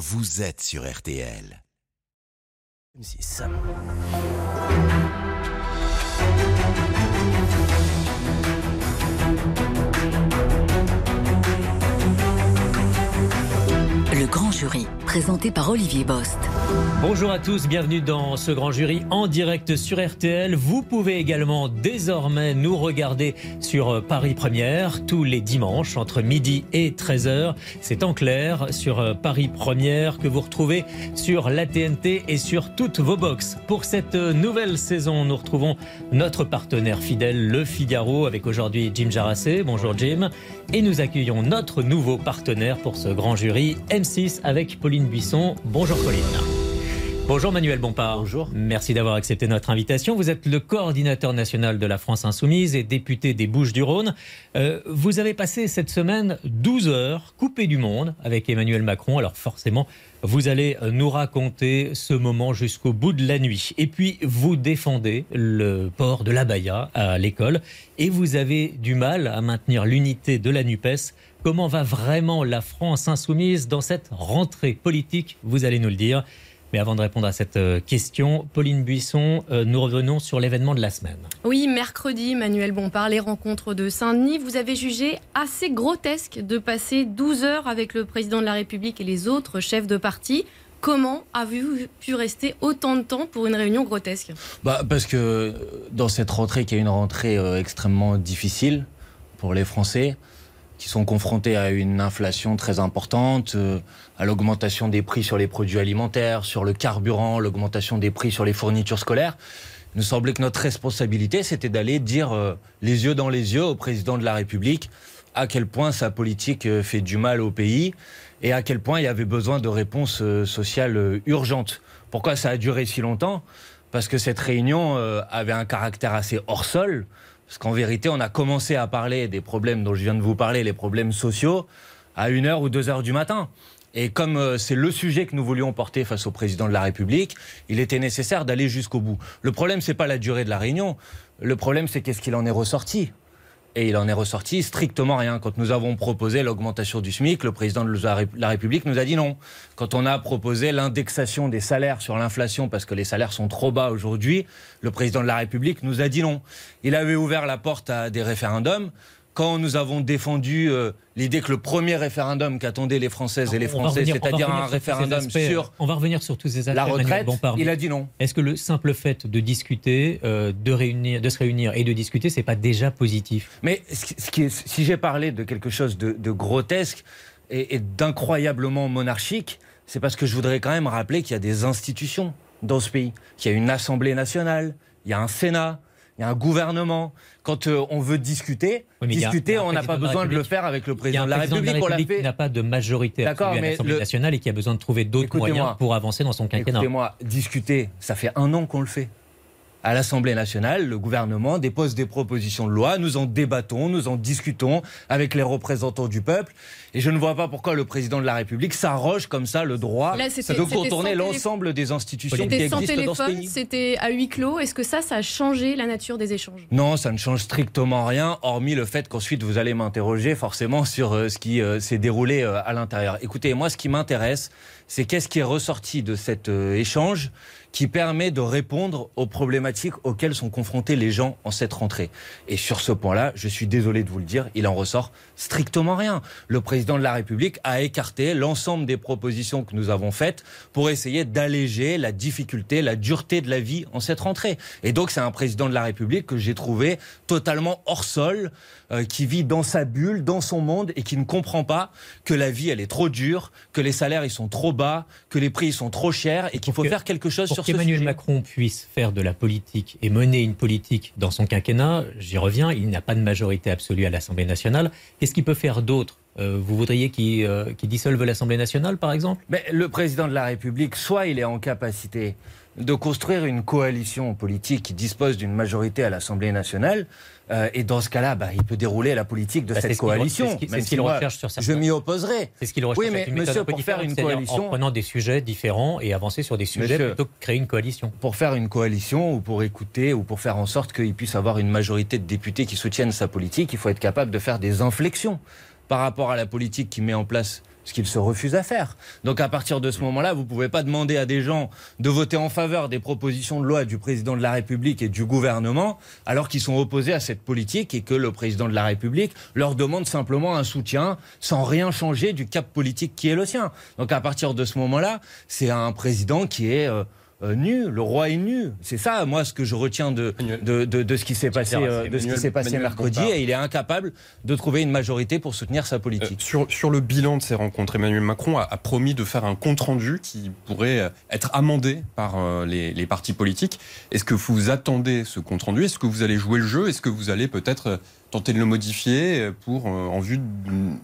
vous êtes sur RTL. M6. Grand jury, présenté par Olivier Bost. Bonjour à tous, bienvenue dans ce grand jury en direct sur RTL. Vous pouvez également désormais nous regarder sur Paris Première tous les dimanches entre midi et 13h. C'est en clair sur Paris Première que vous retrouvez sur la TNT et sur toutes vos boxes. Pour cette nouvelle saison, nous retrouvons notre partenaire fidèle, Le Figaro, avec aujourd'hui Jim Jarassé. Bonjour Jim. Et nous accueillons notre nouveau partenaire pour ce grand jury, M6, avec Pauline Buisson. Bonjour Pauline. Bonjour Manuel Bompard. Bonjour. Merci d'avoir accepté notre invitation. Vous êtes le coordinateur national de la France Insoumise et député des Bouches-du-Rhône. Euh, vous avez passé cette semaine 12 heures coupées du monde avec Emmanuel Macron. Alors forcément, vous allez nous raconter ce moment jusqu'au bout de la nuit. Et puis, vous défendez le port de l'abaya à l'école et vous avez du mal à maintenir l'unité de la NUPES. Comment va vraiment la France insoumise dans cette rentrée politique? Vous allez nous le dire. Mais avant de répondre à cette euh, question, Pauline Buisson, euh, nous revenons sur l'événement de la semaine. Oui, mercredi, Manuel Bompard, les rencontres de Saint-Denis, vous avez jugé assez grotesque de passer 12 heures avec le président de la République et les autres chefs de parti. Comment avez-vous pu rester autant de temps pour une réunion grotesque? Bah, Parce que dans cette rentrée, qui est une rentrée euh, extrêmement difficile pour les Français, qui sont confrontés à une inflation très importante, euh, à l'augmentation des prix sur les produits alimentaires, sur le carburant, l'augmentation des prix sur les fournitures scolaires. Il nous semblait que notre responsabilité, c'était d'aller dire euh, les yeux dans les yeux au président de la République à quel point sa politique euh, fait du mal au pays et à quel point il y avait besoin de réponses sociales urgentes. Pourquoi ça a duré si longtemps? Parce que cette réunion avait un caractère assez hors sol. Parce qu'en vérité, on a commencé à parler des problèmes dont je viens de vous parler, les problèmes sociaux, à 1h ou 2h du matin. Et comme euh, c'est le sujet que nous voulions porter face au président de la République, il était nécessaire d'aller jusqu'au bout. Le problème, c'est pas la durée de la réunion. Le problème, c'est qu'est-ce qu'il en est ressorti. Et il en est ressorti strictement rien. Quand nous avons proposé l'augmentation du SMIC, le président de la République nous a dit non. Quand on a proposé l'indexation des salaires sur l'inflation, parce que les salaires sont trop bas aujourd'hui, le président de la République nous a dit non. Il avait ouvert la porte à des référendums quand nous avons défendu euh, l'idée que le premier référendum qu'attendaient les Françaises et les Français, c'est-à-dire un référendum sur on va revenir sur tous ces aspects, la retraite, il a dit non. Est-ce que le simple fait de discuter, euh, de réunir, de se réunir et de discuter, c'est pas déjà positif? Mais ce qui est, si j'ai parlé de quelque chose de, grotesque et, et d'incroyablement monarchique, c'est parce que je voudrais quand même rappeler qu'il y a des institutions dans ce pays, qu'il y a une Assemblée nationale, il y a un Sénat, il y a un gouvernement. Quand euh, on veut discuter, discuter, on n'a pas besoin de, le faire avec le président de la République. La République qui n'a pas de majorité à l'Assemblée nationale et qui a besoin de trouver d'autres moyens pour avancer dans son quinquennat. Écoutez-moi, discuter, ça fait un an qu'on le fait à l'Assemblée nationale, le gouvernement dépose des propositions de loi, nous en débattons, nous en discutons avec les représentants du peuple. Et je ne vois pas pourquoi le président de la République s'arroge comme ça le droit de contourner l'ensemble des institutions qui existent dans ce pays. C'était à huis clos. Est-ce que ça, ça a changé la nature des échanges? Non, ça ne change strictement rien, hormis le fait qu'ensuite vous allez m'interroger forcément sur euh, ce qui euh, s'est déroulé euh, à l'intérieur. Écoutez, moi, ce qui m'intéresse, c'est qu'est-ce qui est ressorti de cet échange? Qui permet de répondre aux problématiques auxquelles sont confrontés les gens en cette rentrée. Et sur ce point-là, je suis désolé de vous le dire, il en ressort strictement rien. Le président de la République a écarté l'ensemble des propositions que nous avons faites pour essayer d'alléger la difficulté, la dureté de la vie en cette rentrée. Et donc c'est un président de la République que j'ai trouvé totalement hors sol, euh, qui vit dans sa bulle, dans son monde et qui ne comprend pas que la vie elle est trop dure, que les salaires ils sont trop bas, que les prix ils sont trop chers et qu'il faut faire quelque chose sur ce sujet. Emmanuel Macron puisse faire de la politique et mener une politique dans son quinquennat, j'y reviens, il n'a pas de majorité absolue à l'Assemblée nationale. Qu'est-ce qu'il peut faire d'autre? Euh, vous voudriez qu'il euh, dissolve l'Assemblée nationale, par exemple? Le président de la République, soit il est en capacité de construire une coalition politique qui dispose d'une majorité à l'Assemblée nationale. Euh, et dans ce cas-là, bah, il peut dérouler la politique de bah, cette coalition. C'est ce qu'il recherche sur certains. Je m'y opposerai. C'est ce qu'il recherche. Oui, mais monsieur, pour faire une coalition, en prenant des sujets différents et avancer sur des sujets plutôt que créer une coalition. Pour faire une coalition ou pour écouter ou pour faire en sorte qu'il puisse avoir une majorité de députés qui soutiennent sa politique, il faut être capable de faire des inflexions par rapport à la politique qui met en place ce qu'ils se refusent à faire. Donc à partir de ce moment-là, vous ne pouvez pas demander à des gens de voter en faveur des propositions de loi du président de la République et du gouvernement alors qu'ils sont opposés à cette politique et que le président de la République leur demande simplement un soutien sans rien changer du cap politique qui est le sien. Donc à partir de ce moment-là, c'est un président qui est... Euh, euh, nu, le roi est nu. C'est ça, moi, ce que je retiens de, de, de, ce qui s'est passé, euh, de ce qui s'est passé mercredi. Et il est incapable de trouver une majorité pour soutenir sa politique. Euh, sur, sur le bilan de ces rencontres, Emmanuel Macron a, promis de faire un compte-rendu qui pourrait être amendé par les, les partis politiques. Est-ce que vous attendez ce compte-rendu? Est-ce que vous allez jouer le jeu? Est-ce que vous allez peut-être tenter de le modifier pour, en vue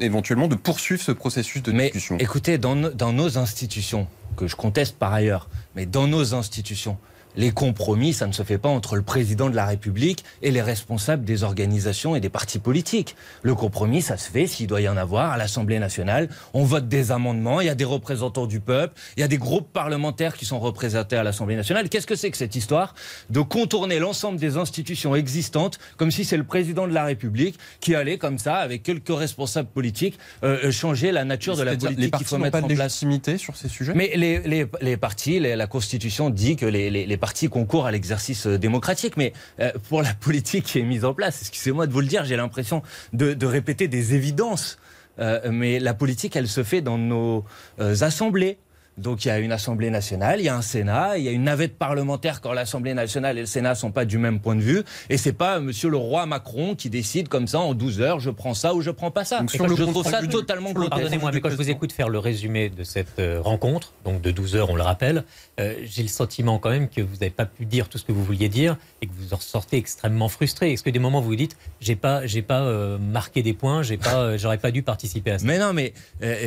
éventuellement de poursuivre ce processus de Mais discussion. Écoutez, dans, dans nos institutions, que je conteste par ailleurs, mais dans nos institutions, les compromis, ça ne se fait pas entre le président de la République et les responsables des organisations et des partis politiques. Le compromis, ça se fait s'il doit y en avoir à l'Assemblée nationale. On vote des amendements, il y a des représentants du peuple, il y a des groupes parlementaires qui sont représentés à l'Assemblée nationale. Qu'est-ce que c'est que cette histoire de contourner l'ensemble des institutions existantes comme si c'est le président de la République qui allait comme ça, avec quelques responsables politiques, euh, changer la nature de la politique qu'il faut mettre en place. légitimité sur ces sujets? Mais les, les, les partis, la Constitution dit que les, les, les partis concourent à l'exercice euh, démocratique. Mais euh, pour la politique qui est mise en place, excusez-moi de vous le dire, j'ai l'impression de, répéter des évidences. Euh, mais la politique, elle se fait dans nos assemblées. Donc il y a une Assemblée nationale, il y a un Sénat, il y a une navette parlementaire quand l'Assemblée nationale et le Sénat sont pas du même point de vue. Et c'est pas Monsieur le roi Macron qui décide comme ça en 12 heures, je prends ça ou je prends pas ça. je trouve ça totalement Pardonnez-moi, mais quand je vous écoute faire le résumé de cette euh, rencontre, donc de 12 heures, on le rappelle, euh, j'ai le sentiment quand même que vous n'avez pas pu dire tout ce que vous vouliez dire et que vous en sortez extrêmement frustré. Est-ce que des moments vous vous dites, j'ai pas, j'ai pas euh, marqué des points, j'ai pas, j'aurais pas dû participer à ça? Mais non, mais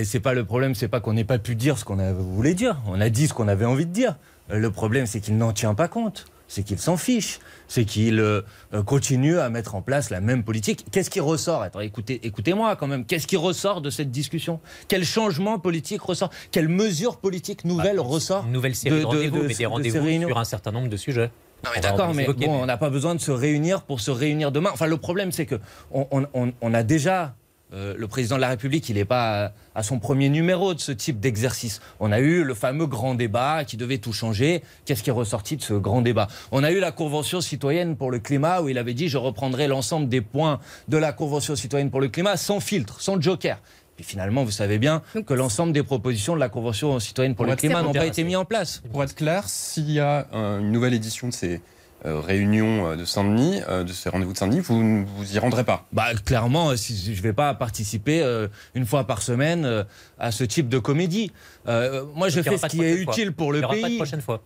c'est pas le problème, c'est pas qu'on n'ait pas pu dire ce qu'on a voulait dire. On a dit ce qu'on avait envie de dire. Le problème, c'est qu'il n'en tient pas compte. C'est qu'il s'en fiche. C'est qu'il euh, continue à mettre en place la même politique. Qu'est-ce qui ressort? Attends, écoutez, écoutez-moi quand même. Qu'est-ce qui ressort de cette discussion? Quel changement politique ressort? Quelle mesure politique nouvelle bah, ressort Une nouvelle série de, rendez-vous, mais des rendez-vous sur un certain nombre de sujets. Non mais d'accord, mais bon, on n'a pas besoin de se réunir pour se réunir demain. Enfin, le problème, c'est que on a déjà euh, le président de la République, il n'est pas à, son premier numéro de ce type d'exercice. On a eu le fameux grand débat qui devait tout changer. Qu'est-ce qui est ressorti de ce grand débat? On a eu la Convention citoyenne pour le climat où il avait dit je reprendrai l'ensemble des points de la Convention citoyenne pour le climat sans filtre, sans joker. Et finalement, vous savez bien que l'ensemble des propositions de la Convention citoyenne pour, le climat n'ont pas été mis en place. Pour être clair, s'il y a une nouvelle édition de ces euh, réunion euh, de Saint-Denis, euh, de ces rendez-vous de Saint-Denis, vous ne vous y rendrez pas bah, Clairement, si je ne vais pas participer une fois par semaine à ce type de comédie. moi, je fais ce qui est utile pour le pays. Pas de prochaine fois.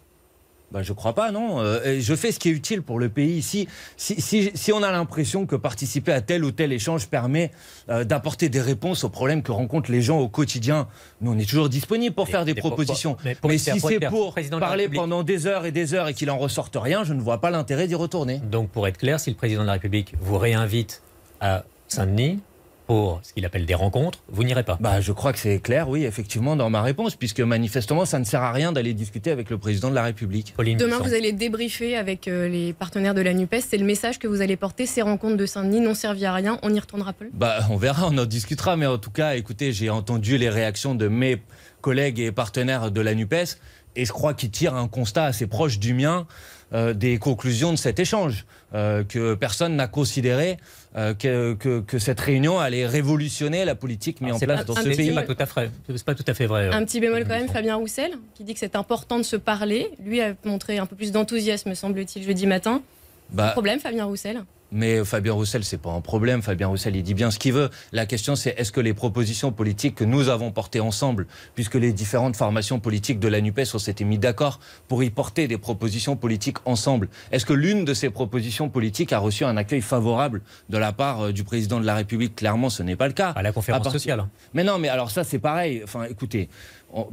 Bah, je crois pas, non. Euh, je fais ce qui est utile pour le pays. Si, si, on a l'impression que participer à tel ou tel échange permet euh, d'apporter des réponses aux problèmes que rencontrent les gens au quotidien, nous, on est toujours disponible pour faire des propositions. mais, si c'est pour parler pendant des heures et des heures et qu'il en ressorte rien, je ne vois pas l'intérêt d'y retourner. Donc, pour être clair, si le président de la République vous réinvite à Saint-Denis, pour ce qu'il appelle des rencontres, vous n'irez pas bah, Je crois que c'est clair, oui, effectivement, dans ma réponse, puisque manifestement, ça ne sert à rien d'aller discuter avec le président de la République. Demain, vous allez débriefer avec euh, les partenaires de la NUPES. C'est le message que vous allez porter. Ces rencontres de Saint-Denis n'ont servi à rien. On y retournera pas bah, On verra, on en discutera. Mais en tout cas, écoutez, j'ai entendu les réactions de mes collègues et partenaires de la NUPES. Et je crois qu'ils tirent un constat assez proche du mien euh, des conclusions de cet échange, euh, que personne n'a considéré euh, que, que, cette réunion allait révolutionner la politique mise en place dans ce pays. C'est pas tout à fait, pas tout à fait vrai. Un petit bémol quand même, Fabien Roussel, qui dit que c'est important de se parler. Lui a montré un peu plus d'enthousiasme, semble-t-il, jeudi matin. Bah, problème, Fabien Roussel mais Fabien Roussel, c'est pas un problème. Fabien Roussel, il dit bien ce qu'il veut. La question, c'est est-ce que les propositions politiques que nous avons portées ensemble, puisque les différentes formations politiques de la NUPES ont s'était mis d'accord pour y porter des propositions politiques ensemble, est-ce que l'une de ces propositions politiques a reçu un accueil favorable de la part euh, du président de la République? Clairement, ce n'est pas le cas. À la conférence sociale. Mais non, mais alors ça, c'est pareil. Enfin, écoutez,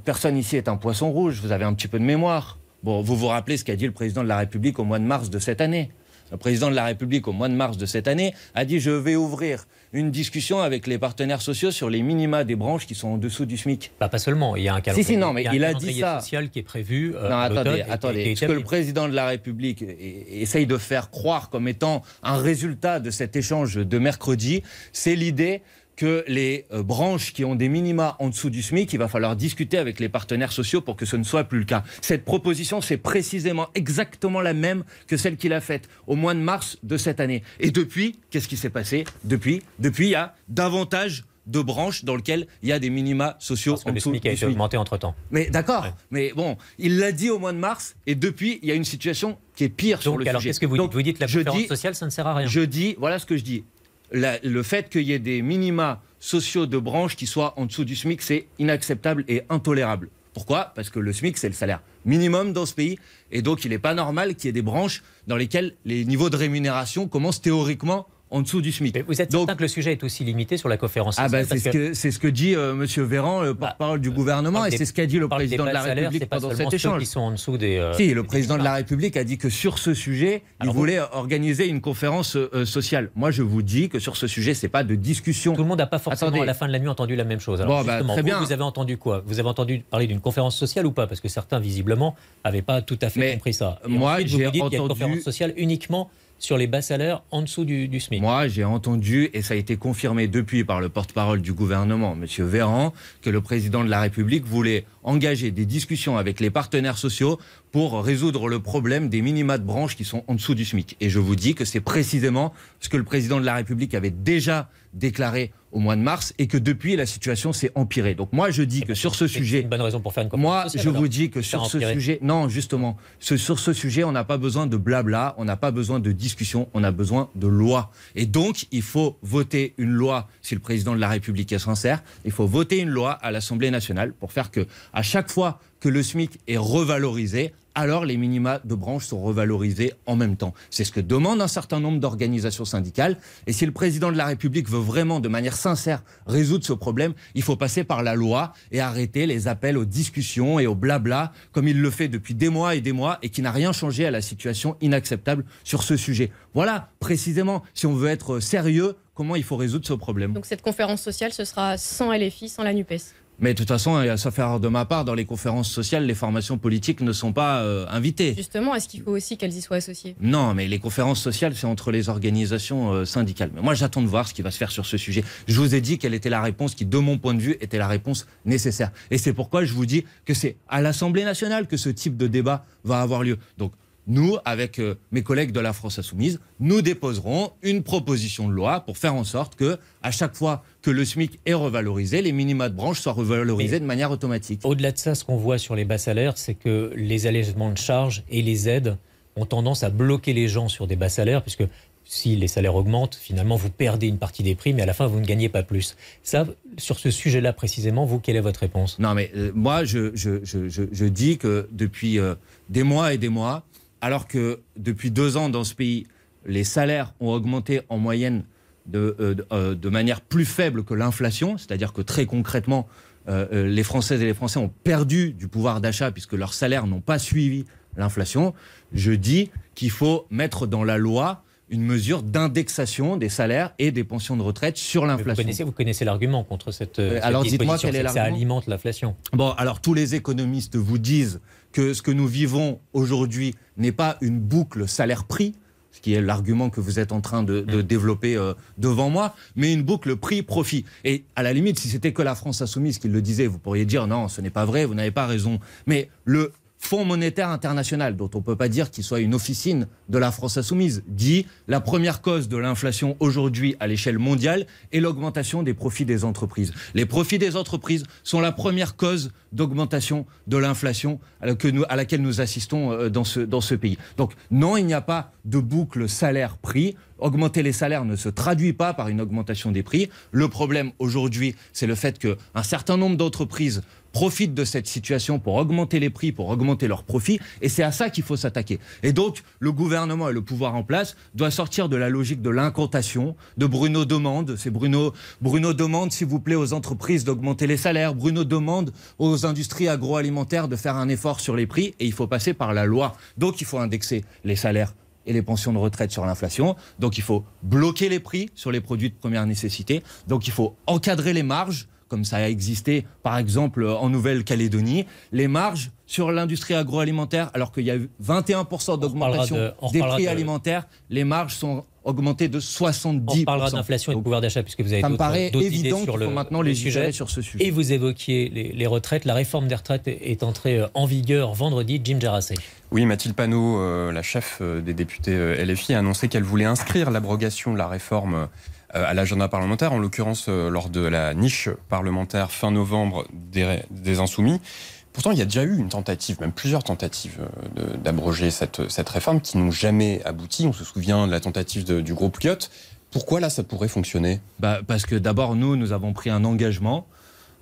personne ici est un poisson rouge. Vous avez un petit peu de mémoire. Bon, vous vous rappelez ce qu'a dit le président de la République au mois de mars de cette année le président de la République, au mois de mars de cette année, a dit je vais ouvrir une discussion avec les partenaires sociaux sur les minima des branches qui sont en dessous du SMIC. Bah, pas seulement, il y a un calendrier, si, si, non, mais il, a, dit ça. social qui est prévu. Euh, non, attendez, attendez. ce que le président de la République essaye de faire croire comme étant un résultat de cet échange de mercredi, c'est l'idée que les euh, branches qui ont des minima en dessous du SMIC, il va falloir discuter avec les partenaires sociaux pour que ce ne soit plus le cas. Cette proposition, c'est précisément exactement la même que celle qu'il a faite au mois de mars de cette année. Et depuis, qu'est-ce qui s'est passé? Depuis, depuis, il y a davantage de branches dans lesquelles il y a des minima sociaux Parce que en le dessous SMIC a été SMIC. augmenté entre-temps. Mais d'accord, Ouais. mais bon, il l'a dit au mois de mars, et depuis, il y a une situation qui est pire sur Donc, le alors, sujet. qu'est-ce que vous Donc, dites Vous dites la dis- sociale, ça ne sert à rien. Je dis, voilà ce que je dis. Le fait qu'il y ait des minima sociaux de branches qui soient en dessous du SMIC, c'est inacceptable et intolérable. Pourquoi? Parce que le SMIC, c'est le salaire minimum dans ce pays. Et donc, il n'est pas normal qu'il y ait des branches dans lesquelles les niveaux de rémunération commencent théoriquement en dessous du SMIC. Mais vous êtes Donc- certain que le sujet est aussi limité sur la conférence Ah sociale bah, c'est ce que, c'est ce que dit euh, Monsieur Véran, le porte-parole du gouvernement, parle et c'est ce qu'a dit le président de la pas pendant cet échange. qui sont en dessous des. euh, Si, le des président de la. République a dit que sur ce sujet, Alors il vous- voulait organiser une conférence euh, sociale. Moi, je vous dis que sur ce sujet, c'est pas de discussion. Tout le monde n'a pas forcément Attendez. à la fin de la nuit entendu la même chose. Alors Bon, bah, très vous, bien. vous avez entendu quoi? Vous avez entendu parler d'une conférence sociale ou pas? Parce que certains, visiblement, n'avaient pas tout à fait Mais compris ça. Et moi, j'ai qu'il y a une entendu- conférence sociale uniquement sur les bas salaires en dessous du, du SMIC. Moi, j'ai entendu, et ça a été confirmé depuis par le porte-parole du gouvernement, M. Véran, que le président de la République voulait engager des discussions avec les partenaires sociaux pour résoudre le problème des minima de branches qui sont en dessous du SMIC. Et je vous dis que c'est précisément ce que le président de la République avait déjà déclaré au mois de mars et que depuis, la situation s'est empirée. Donc moi, je dis que sur ce C'est sujet... une bonne raison pour faire une Moi, sociale. je alors. vous dis que sur ce empirer. sujet, non, justement, ce- sur ce sujet, on n'a pas besoin de blabla, on n'a pas besoin de discussion, on a besoin de loi. Et donc, il faut voter une loi si le président de la République est sincère. Il faut voter une loi à l'Assemblée nationale pour faire que, à chaque fois que le SMIC est revalorisé, alors les minima de branche sont revalorisés en même temps. C'est ce que demande un certain nombre d'organisations syndicales. Et si le président de la République veut vraiment, de manière sincère, résoudre ce problème, il faut passer par la loi et arrêter les appels aux discussions et au blabla, comme il le fait depuis des mois et des mois, et qui n'a rien changé à la situation inacceptable sur ce sujet. Voilà, précisément, si on veut être sérieux, comment il faut résoudre ce problème. Donc cette conférence sociale, ce sera sans LFI, sans la NUPES. Mais de toute façon, sauf erreur de ma part, dans les conférences sociales, les formations politiques ne sont pas euh, invitées. Justement, est-ce qu'il faut aussi qu'elles y soient associées? Non, mais les conférences sociales, c'est entre les organisations euh, syndicales. Mais moi, j'attends de voir ce qui va se faire sur ce sujet. Je vous ai dit quelle était la réponse qui, de mon point de vue, était la réponse nécessaire. Et c'est pourquoi je vous dis que c'est à l'Assemblée nationale que ce type de débat va avoir lieu. Donc, nous, avec euh, mes collègues de la France Insoumise, nous déposerons une proposition de loi pour faire en sorte que, à chaque fois que le SMIC est revalorisé, les minima de branche soient revalorisés Mais- de manière automatique. Au-delà de ça, ce qu'on voit sur les bas salaires, c'est que les allègements de charges et les aides ont tendance à bloquer les gens sur des bas salaires, puisque si les salaires augmentent, finalement, vous perdez une partie des prix, mais à la fin, vous ne gagnez pas plus. Ça, sur ce sujet-là précisément, vous, quelle est votre réponse? Non, mais euh, moi, je, je, je, je, je dis que depuis euh, des mois et des mois, alors que depuis deux ans dans ce pays, les salaires ont augmenté en moyenne de, euh, de, euh, manière plus faible que l'inflation, c'est-à-dire que très concrètement, euh, les Françaises et les Français ont perdu du pouvoir d'achat puisque leurs salaires n'ont pas suivi l'inflation, je dis qu'il faut mettre dans la loi une mesure d'indexation des salaires et des pensions de retraite sur Vous l'inflation. connaissez, vous connaissez l'argument contre cette, euh, cette alors, dites-moi quel est que Ça alimente l'inflation. Bon, alors tous les économistes vous disent que ce que nous vivons aujourd'hui n'est pas une boucle salaire-prix, ce qui est l'argument que vous êtes en train de, de développer euh, devant moi, mais une boucle prix-profit. Et à la limite, si c'était que la France insoumise qui le disait, vous pourriez dire non, ce n'est pas vrai, vous n'avez pas raison. Mais le Fonds monétaire international, dont on ne peut pas dire qu'il soit une officine de la France insoumise, dit la première cause de l'inflation aujourd'hui à l'échelle mondiale est l'augmentation des profits des entreprises. Les profits des entreprises sont la première cause d'augmentation de l'inflation à laquelle nous assistons euh, dans ce, dans ce pays. Donc non, il n'y a pas de boucle salaire-prix. Augmenter les salaires ne se traduit pas par une augmentation des prix. Le problème aujourd'hui, c'est le fait qu'un certain nombre d'entreprises profitent de cette situation pour augmenter les prix, pour augmenter leurs profits, et c'est à ça qu'il faut s'attaquer. Et donc, le gouvernement et le pouvoir en place doivent sortir de la logique de l'incantation, de Bruno demande, c'est Bruno, Bruno demande, s'il vous plaît, aux entreprises d'augmenter les salaires, Bruno demande aux industries agroalimentaires de faire un effort sur les prix, et il faut passer par la loi. Donc, il faut indexer les salaires et les pensions de retraite sur l'inflation. Donc il faut bloquer les prix sur les produits de première nécessité. Donc il faut encadrer les marges, comme ça a existé par exemple en Nouvelle-Calédonie. Les marges sur l'industrie agroalimentaire, alors qu'il y a eu 21% d'augmentation de- on des prix de- alimentaires, les marges sont augmenté de 70%. On parlera d'inflation et de pouvoir d'achat puisque vous avez Ça me d'autres paraît d'autres évident idées sur le maintenant le sujet. sur ce sujet. Et vous évoquiez les, les retraites. La réforme des retraites est entrée euh, en vigueur vendredi. Jim Jarassé. Oui, Mathilde Panot, euh, la chef euh, des députés euh, LFI, a annoncé qu'elle voulait inscrire l'abrogation de la réforme euh, à l'agenda parlementaire, en l'occurrence euh, lors de la niche parlementaire fin novembre des, Insoumis. Pourtant, il y a déjà eu une tentative, même plusieurs tentatives euh, d'abroger cette, cette réforme qui n'ont jamais abouti. On se souvient de la tentative du groupe Lyot. Pourquoi là, ça pourrait fonctionner? Bah, Parce que d'abord, nous, nous avons pris un engagement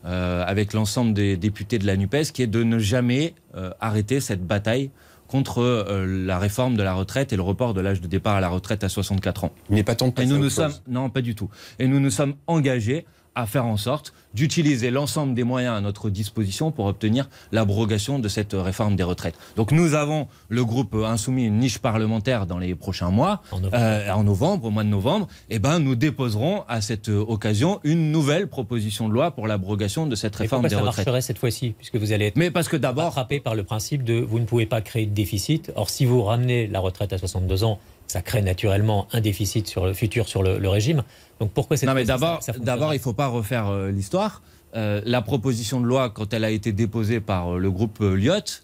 euh, avec l'ensemble des députés de la NUPES qui est de ne jamais euh, arrêter cette bataille contre euh, la réforme de la retraite et le report de l'âge de départ à la retraite à 64 ans. Il n'est pas temps de Et passer nous à nous autre sommes non pas du tout. Et nous nous sommes engagés à faire en sorte d'utiliser l'ensemble des moyens à notre disposition pour obtenir l'abrogation de cette réforme des retraites. Donc nous avons le groupe insoumis une niche parlementaire dans les prochains mois, En novembre. Euh, en novembre, au mois de novembre. Et ben nous déposerons à cette euh, occasion une nouvelle proposition de loi pour l'abrogation de cette réforme des ça retraites. marcherait cette fois-ci Puisque vous allez être Mais parce que d'abord, rattrapé par le principe de vous ne pouvez pas créer de déficit. Or, si vous ramenez la retraite à 62 ans, ça crée naturellement un déficit sur le futur sur le, le régime. Donc pourquoi cette Non, mais d'abord, d'abord, il ne faut pas refaire euh, l'histoire. Euh, la proposition de loi, quand elle a été déposée par euh, le groupe Lyot,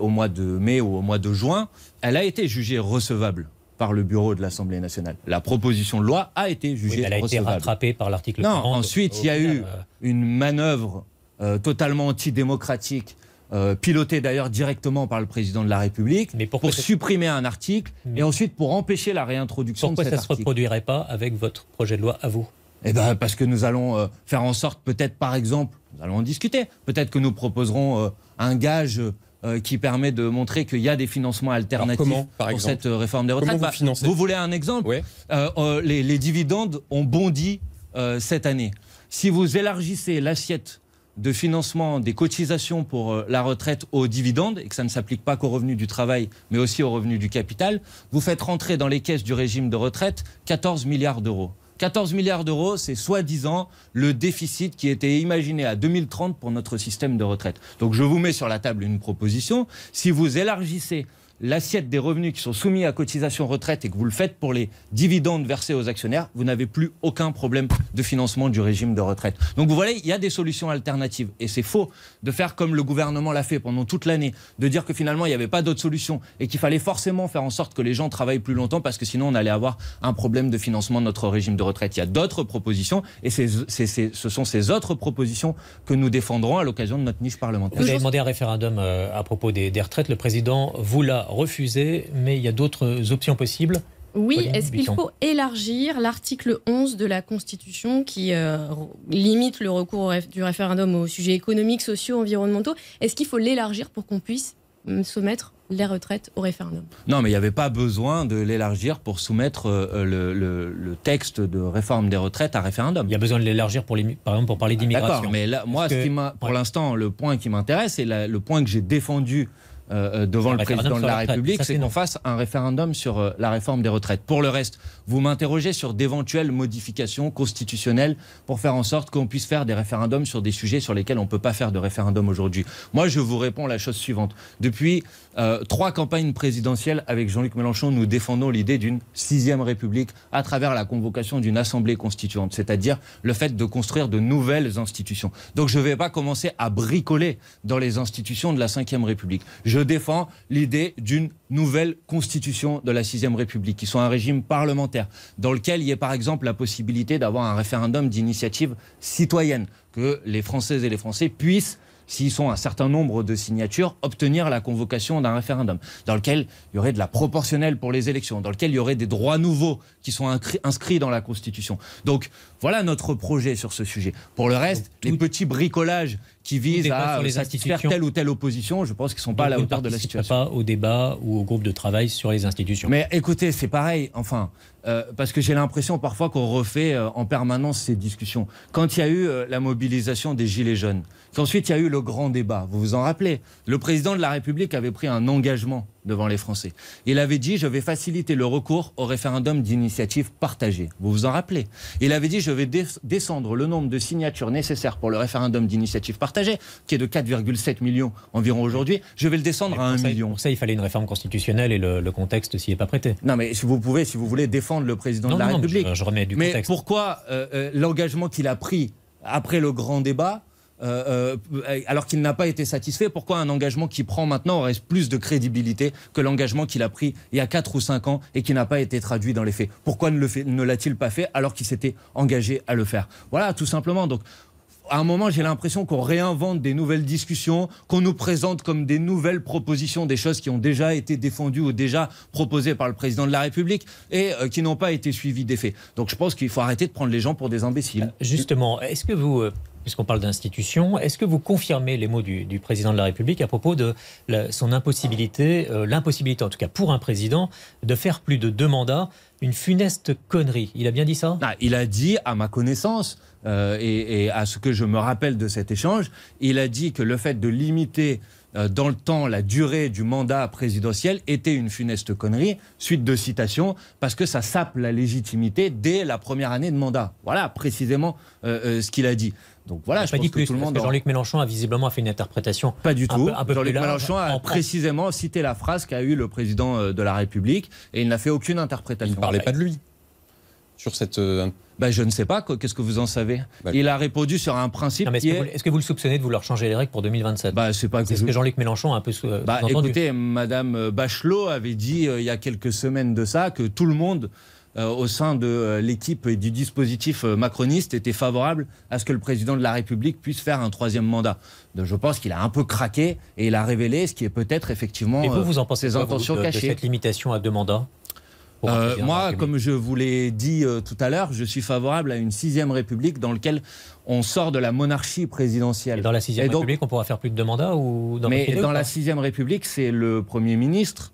au mois de mai ou au mois de juin, elle a été jugée recevable par le bureau de l'Assemblée nationale. La proposition de loi a été Oui, jugée mais elle a été rattrapée par l'article Non, 40. ensuite, il y a eu une manœuvre totalement antidémocratique, euh, pilotée d'ailleurs directement par le président de la République, Mais pourquoi pour ça- supprimer un article Mais- et ensuite pour empêcher la réintroduction Pourquoi de ça cet ne se reproduirait pas avec votre projet de loi à vous? Eh ben, parce que nous allons euh, faire en sorte, peut-être par exemple, nous allons en discuter, peut-être que nous proposerons euh, un gage qui permet de montrer qu'il y a des financements alternatifs comment, par pour cette réforme des retraites. vous Bah, vous voulez un exemple les, les dividendes ont bondi cette année. Si vous élargissez l'assiette de financement des cotisations pour euh, la retraite aux dividendes, et que ça ne s'applique pas qu'aux revenus du travail, mais aussi aux revenus du capital, vous faites rentrer dans les caisses du régime de retraite 14 milliards d'euros. 14 milliards d'euros, c'est soi-disant le déficit qui était imaginé à 2030 pour notre système de retraite. Donc je vous mets sur la table une proposition. Si vous élargissez l'assiette des revenus qui sont soumis à cotisation retraite et que vous le faites pour les dividendes versés aux actionnaires, vous n'avez plus aucun problème de financement du régime de retraite. Donc vous voyez, il y a des solutions alternatives. Et c'est faux de faire comme le gouvernement l'a fait pendant toute l'année, de dire que finalement il n'y avait pas d'autre solution et qu'il fallait forcément faire en sorte que les gens travaillent plus longtemps parce que sinon on allait avoir un problème de financement de notre régime de retraite. Il y a d'autres propositions et ce sont ces autres propositions que nous défendrons à l'occasion de notre niche parlementaire. Vous avez demandé un référendum euh, à propos des, des retraites. Le président vous l'a refusé, mais il y a d'autres options possibles. Oui, est-ce qu'il faut élargir l'article 11 de la Constitution qui euh, limite le recours du référendum aux sujets économiques, sociaux, environnementaux? Est-ce qu'il faut l'élargir pour qu'on puisse hum, soumettre les retraites au référendum? Non, mais il n'y avait pas besoin de l'élargir pour soumettre euh, le, le- le texte de réforme des retraites à référendum. Il y a besoin de l'élargir, pour les- par exemple, pour parler d'immigration. D'accord, mais là, moi, Parce ce que- qui m'a, pour ouais. l'instant, le point qui m'intéresse, et la- le point que j'ai défendu devant Un le référendum président de la. République, c'est qu'on fasse un référendum sur euh, la réforme des retraites. Pour le reste, vous m'interrogez sur d'éventuelles modifications constitutionnelles pour faire en sorte qu'on puisse faire des référendums sur des sujets sur lesquels on ne peut pas faire de référendum aujourd'hui. Moi, je vous réponds la chose suivante. Depuis euh, trois campagnes présidentielles avec Jean-Luc Mélenchon, nous défendons l'idée d'une sixième République à travers la convocation d'une assemblée constituante, c'est-à-dire le fait de construire de nouvelles institutions. Donc je ne vais pas commencer à bricoler dans les institutions de la cinquième République. Je défends l'idée d'une nouvelle constitution de la sixième République, qui soit un régime parlementaire, dans lequel il y ait par exemple la possibilité d'avoir un référendum d'initiative citoyenne, que les Françaises et les Français puissent s'ils sont un certain nombre de signatures, obtenir la convocation d'un référendum, dans lequel il y aurait de la proportionnelle pour les élections, dans lequel il y aurait des droits nouveaux qui sont inscrits dans la Constitution. Donc voilà notre projet sur ce sujet. Pour le reste, Donc, les petits bricolages qui visent à sur les satisfaire telle ou telle opposition, je pense qu'ils ne sont pas à la hauteur de la situation. pas au débat ou au groupe de travail sur les institutions. Mais écoutez, c'est pareil, enfin, euh, parce que j'ai l'impression parfois qu'on refait euh, en permanence ces discussions. Quand il y a eu euh, la mobilisation des Gilets jaunes, Qu'ensuite, il y a eu le grand débat. Vous vous en rappelez? Le président de la République avait pris un engagement devant les Français. Il avait dit je vais faciliter le recours au référendum d'initiative partagée. Vous vous en rappelez? Il avait dit je vais descendre le nombre de signatures nécessaires pour le référendum d'initiative partagée, qui est de 4,7 millions environ aujourd'hui. Je vais le descendre à 1 million. Pour ça, il fallait une réforme constitutionnelle et le, contexte s'y est pas prêté. Non, mais si vous pouvez, si vous voulez défendre le président de la République. Je, je, remets du mais pourquoi euh, euh, l'engagement qu'il a pris après le grand débat euh, euh, alors qu'il n'a pas été satisfait, pourquoi un engagement qui prend maintenant aurait plus de crédibilité que l'engagement qu'il a pris il y a 4 ou 5 ans et qui n'a pas été traduit dans les faits? Pourquoi ne l'a-t-il pas fait alors qu'il s'était engagé à le faire? Voilà, tout simplement. Donc, à un moment, j'ai l'impression qu'on réinvente des nouvelles discussions, qu'on nous présente comme des nouvelles propositions, des choses qui ont déjà été défendues ou déjà proposées par le président de la République et euh, qui n'ont pas été suivies des faits. Donc je pense qu'il faut arrêter de prendre les gens pour des imbéciles. Justement, est-ce que vous puisqu'on parle d'institution, est-ce que vous confirmez les mots du, président de la République à propos de son impossibilité, euh, l'impossibilité en tout cas pour un président, de faire plus de deux mandats Une funeste connerie? Il a bien dit ça? Ah, Il a dit, à ma connaissance, euh, et, à ce que je me rappelle de cet échange, il a dit que le fait de limiter euh, dans le temps la durée du mandat présidentiel était une funeste connerie, suite de citation, parce que ça sape la légitimité dès la première année de mandat. Voilà précisément ce qu'il a dit. Donc voilà, je pas pense dit plus, tout le monde. Jean-Luc Mélenchon a visiblement fait une interprétation. Pas du tout. Jean-Luc Mélenchon a précisément cité la phrase qu'a eue le président euh, de la République et il n'a fait aucune interprétation. Il ne parlait pas de lui sur cette. Euh, bah, je ne sais pas, qu'est-ce que vous en savez? Il a répondu sur un principe. est-ce, que vous, le soupçonnez de vouloir changer les règles pour 2027 bah, C'est pas ce que Jean-Luc Mélenchon a un peu euh, bah, Écoutez, Madame Bachelot avait dit il y a quelques semaines de ça que tout le monde euh, au sein de euh, l'équipe et du dispositif euh, macroniste était favorable à ce que le président de la République puisse faire un troisième mandat. Donc je pense qu'il a un peu craqué et il a révélé ce qui est peut-être effectivement et vous, vous en pensez ses intentions de, cachées. cette limitation à deux mandats moi, comme je vous l'ai dit tout à l'heure, je suis favorable à une sixième république dans laquelle on sort de la monarchie présidentielle. Et dans la sixième république, on pourra faire plus de deux mandats ou dans Mais dans la sixième république, c'est le premier ministre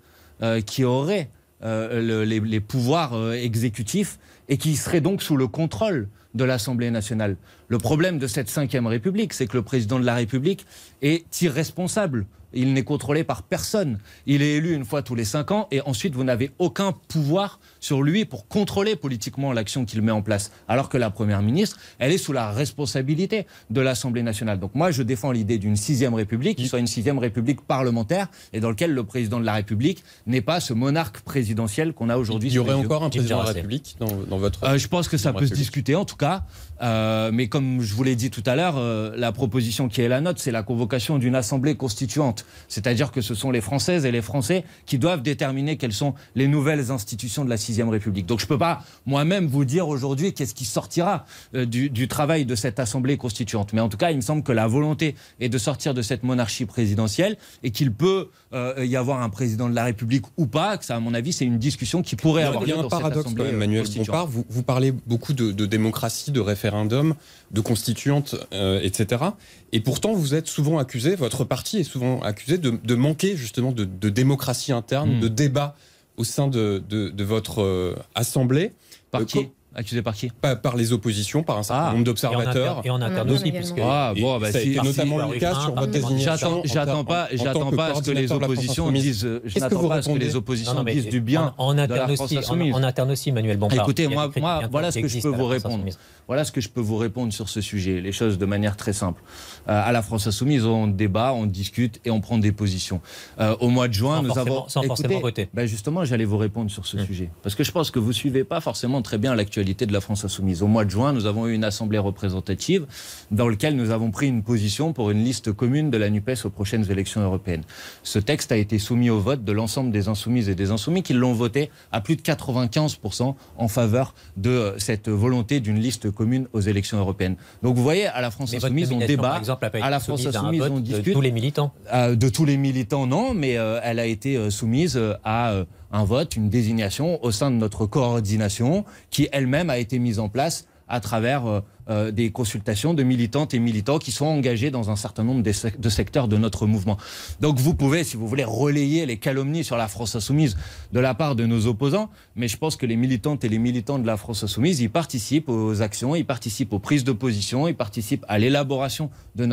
qui aurait euh, les, pouvoirs euh, exécutifs et qui serait donc sous le contrôle de l'Assemblée nationale. Le problème de cette cinquième République, c'est que le président de la République est irresponsable il n'est contrôlé par personne. Il est élu une fois tous les cinq ans et ensuite vous n'avez aucun pouvoir sur lui pour contrôler politiquement l'action qu'il met en place. Alors que la Première ministre, elle est sous la responsabilité de l'Assemblée nationale. Donc moi, je défends l'idée d'une sixième République qui soit une sixième République parlementaire et dans laquelle le président de la République n'est pas ce monarque présidentiel qu'on a aujourd'hui. Il y aurait encore un président de la République dans, votre. Euh, je pense que ça peut se discuter en tout cas. Euh, mais comme je vous l'ai dit tout à l'heure, euh, la proposition qui est la nôtre, c'est la convocation d'une assemblée constituante. C'est-à-dire que ce sont les Françaises et les Français qui doivent déterminer quelles sont les nouvelles institutions de la sixième République. Donc je ne peux pas moi-même vous dire aujourd'hui qu'est-ce qui sortira euh, du, travail de cette assemblée constituante. Mais en tout cas, il me semble que la volonté est de sortir de cette monarchie présidentielle et qu'il peut y avoir un président de la République ou pas. Que ça, à mon avis, c'est une discussion qui pourrait avoir lieu. Il y a un paradoxe, Emmanuel Bompard. Vous, vous parlez beaucoup de, de démocratie, de référendum, de constituante, euh, etc. Et pourtant, vous êtes souvent accusé, votre parti est souvent accusé de, manquer justement de, démocratie interne, hmm. de débat au sein de, votre euh, assemblée. Par qui? Accusé par qui? Par les oppositions, par un certain ah. nombre d'observateurs. Et en interne aussi, puisque. Ah, bon, bah, si, notamment le cas sur votre désignation. J'attends pas, j'attends pas à ce que les oppositions disent. Je n'attends pas à ce que les oppositions disent du bien. En interne aussi, en interne aussi, Manuel Bompard. Écoutez, moi, voilà ce que je peux vous répondre. Voilà ce que je peux vous répondre sur ce sujet. Les choses de manière très simple. Euh, à la France Insoumise, on débat, on discute et on prend des positions. Euh, au mois de juin, nous avons. Sans forcément voter. Ben justement, j'allais vous répondre sur ce mmh. sujet. Parce que je pense que vous suivez pas forcément très bien l'actualité de la France insoumise. Au mois de juin, nous avons eu une assemblée représentative dans laquelle nous avavons pris une position pour une liste commune de la NUPES aux prochaines élections européennes. Ce texte a été soumis au vote de l'ensemble des insoumises et des insoumis qui l'ont voté à plus de 95% en faveur de euh, cette volonté d'une liste commune aux élections européennes. Donc vous voyez, à la France insoumise, on débat. à la France insoumise, on discute. De tous les militants euh, De tous les militants, non, mais euh, elle a été soumise à un vote, une désignation au sein de notre coordination qui elle-même a été mise en place à travers euh, euh, des consultations de militantes et militants qui sont engagés dans un certain nombre de, sec- de secteurs de notre mouvement. Donc vous pouvez, si vous voulez, relayer les calomnies sur la France insoumise de la part de nos opposants, mais je pense que les militantes et les militants de la France insoumise, ils participent aux actions, ils participent aux prises de position, ils participent à l'élaboration de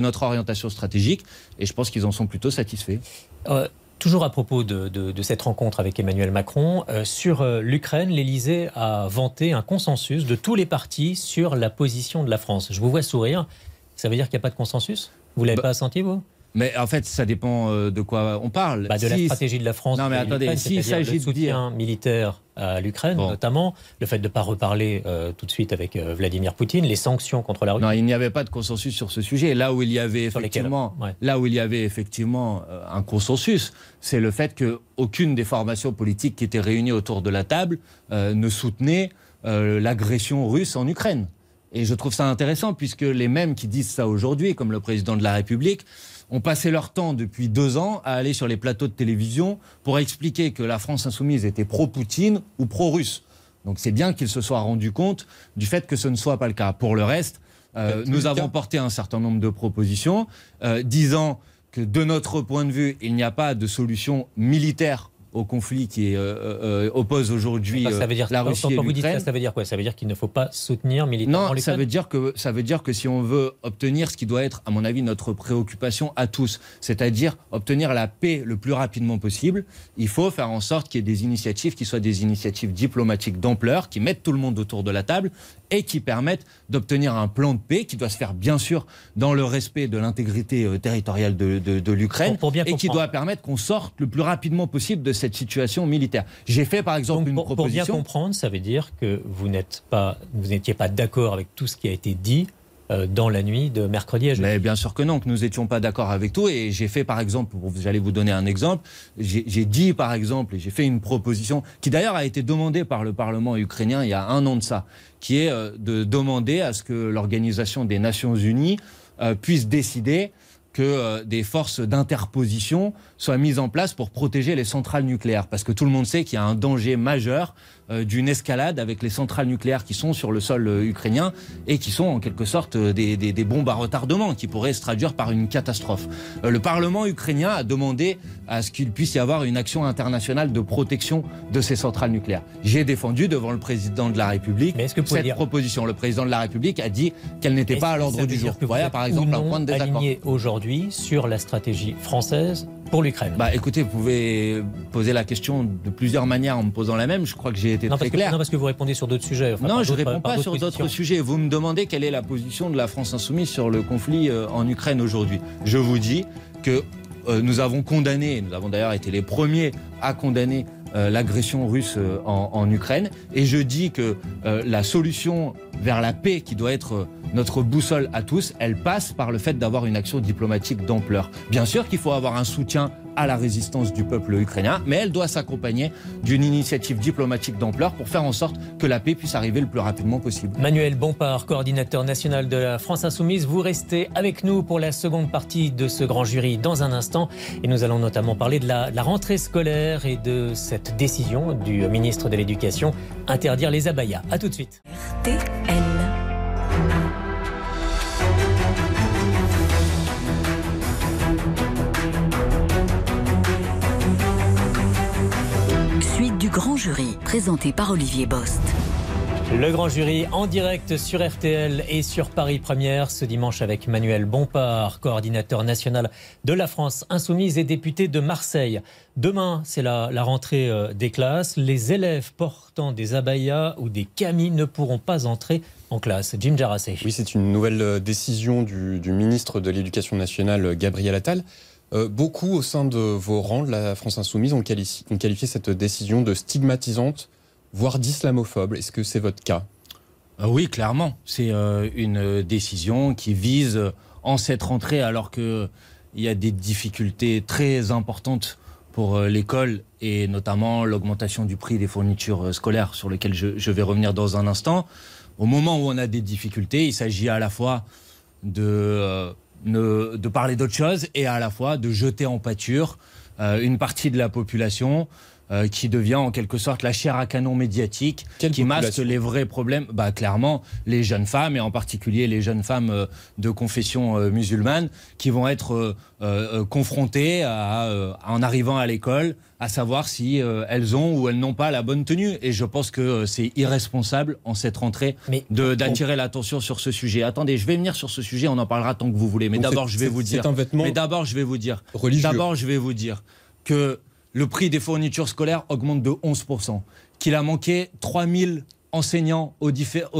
notre orientation stratégique, et je pense qu'ils en sont plutôt satisfaits. Euh, toujours à propos de, de- de cette rencontre avec Emmanuel Macron, euh, sur euh, l'Ukraine, l'Élysée a vanté un consensus de tous les partis sur la position de la France. Je vous vois sourire. Ça veut dire qu'il n'y a pas de consensus? Vous l'avez Bah, pas senti, vous? Mais en fait, ça dépend euh, de quoi on parle. Bah, De la stratégie de la France Non, mais attendez, s'il s'agit de dire- soutien militaire à l'Ukraine, Bon. notamment, le fait de ne pas reparler euh, tout de suite avec euh, Vladimir Poutine, les sanctions contre la Russie. Non, il n'y avait pas de consensus sur ce sujet. Là où il y avait effectivement, Ouais. là où il y avait effectivement euh, un consensus, c'est le fait que aucune des formations politiques qui étaient réunies autour de la table ne soutenait l'agression russe en Ukraine. Et je trouve ça intéressant puisque les mêmes qui disent ça aujourd'hui, comme le président de la République, ont passé leur temps depuis deux ans à aller sur les plateaux de télévision pour expliquer que la France insoumise était pro-Poutine ou pro-russe. Donc c'est bien qu'ils se soient rendus compte du fait que ce ne soit pas le cas. Pour le reste, euh, nous avons porté un certain nombre de propositions euh, disant que de notre point de vue, il n'y a pas de solution militaire au conflit qui euh, euh, oppose aujourd'hui ça veut dire, euh, la Russie et vous dites ça, veut dire quoi? Ça veut dire qu'il ne faut pas soutenir militairement Non, ça veut dire que ça veut dire que si on veut obtenir ce qui doit être, à mon avis, notre préoccupation à tous, c'est-à-dire obtenir la paix le plus rapidement possible, il faut faire en sorte qu'il y ait des initiatives qui soient des initiatives diplomatiques d'ampleur, qui mettent tout le monde autour de la table et qui permettent d'obtenir un plan de paix qui doit se faire bien sûr dans le respect de l'intégrité euh, territoriale de, de- de l'Ukraine et qui doit permettre qu'on sorte le plus rapidement possible de cette situation militaire. J'ai fait par exemple Donc, une pour, pour bien proposition. comprendre, ça veut dire que vous n'êtes pas, vous n'étiez pas d'accord avec tout ce qui a été dit euh, dans la nuit de mercredi à jeudi. Mais bien sûr que non, que nous n'étions pas d'accord avec tout. Et j'ai fait, par exemple, j'allais vous donner un exemple, j'ai j'ai dit, par exemple, et j'ai fait une proposition qui d'ailleurs a été demandée par le Parlement ukrainien il y a un an de ça, qui est euh, de demander à ce que l'Organisation des Nations Unies euh, puisse décider que euh, des forces d'interposition soient mises en place pour protéger les centrales nucléaires. Parce que tout le monde sait qu'il y a un danger majeur d'une escalade avec les centrales nucléaires qui sont sur le sol euh, ukrainien et qui sont en quelque sorte euh, des, des- des bombes à retardement qui pourraient se traduire par une catastrophe. Euh, le Parlement ukrainien a demandé à ce qu'il puisse y avoir une action internationale de protection de ces centrales nucléaires. J'ai défendu devant le président de la République Mais que cette proposition. Le président de la République a dit qu'elle n'était pas à l'ordre du jour. que vous Voilà par exemple un point de désaccord. aujourd'hui sur la stratégie française pour l'Ukraine. Bah écoutez, vous pouvez poser la question de plusieurs manières en me posant la même. Je crois que j'ai été non, très parce que, clair. non, parce que vous répondez sur d'autres sujets. enfin, non, je d'autres- réponds pas sur d'autres sujets. Vous me demandez quelle est la position de la France insoumise sur le conflit euh, en Ukraine aujourd'hui. Je vous dis que euh, nous avons condamné, nous avons d'ailleurs été les premiers à condamner euh, l'agression russe euh, en, Ukraine. Et je dis que euh, la solution vers la paix qui doit être notre boussole à tous, elle passe par le fait d'avoir une action diplomatique d'ampleur. Bien sûr qu'il faut avoir un soutien à la résistance du peuple ukrainien, mais elle doit s'accompagner d'une initiative diplomatique d'ampleur pour faire en sorte que la paix puisse arriver le plus rapidement possible. Manuel Bompard, coordinateur national de la France Insoumise, vous restez avec nous pour la seconde partie de ce grand jury dans un instant. Et nous allons notamment parler de la, rentrée scolaire et de cette décision du ministre de l'Éducation, interdire les abayas. A tout de suite. RTL. Jury, présenté par Olivier Bost. Le grand jury en direct sur RTL et sur Paris Première ce dimanche avec Manuel Bompard, coordinateur national de la France Insoumise et député de Marseille. Demain, c'est la, la rentrée euh, des classes. Les élèves portant des abayas ou des camis ne pourront pas entrer en classe. Jim Jarassé. Oui, c'est une nouvelle euh, décision du, du ministre de l'Éducation nationale, Gabriel Attal. Euh, beaucoup au sein de vos rangs de la France Insoumise ont qualifié, cette décision de stigmatisante, voire d'islamophobe. Est-ce que c'est votre cas? Euh, oui, clairement. C'est euh, une décision qui vise, en cette rentrée, alors qu'il y a des difficultés très importantes pour l'école et notamment l'augmentation du prix des fournitures scolaires sur lesquelles je, vais revenir dans un instant. Au moment où on a des difficultés, il s'agit à la fois de, de parler d'autre chose et à la fois de jeter en pâture euh, une partie de la population euh, qui devient en quelque sorte la chair à canon médiatique, Quelle qui masque les vrais problèmes. Bah, clairement, les jeunes femmes, et en particulier les jeunes femmes euh, de confession euh, musulmane, qui vont être confrontées à, en arrivant à l'école, à savoir si elles ont ou elles n'ont pas la bonne tenue. Et je pense que c'est irresponsable en cette rentrée d'attirer l'attention sur ce sujet. Attendez, je vais venir sur ce sujet, on en parlera tant que vous voulez. Mais d'abord, je vais vous dire. C'est un vêtement Mais d'abord, je vais vous dire. religieux. D'abord, je vais vous dire que le prix des fournitures scolaires augmente de 11%, qu'il a manqué 3000 enseignants au,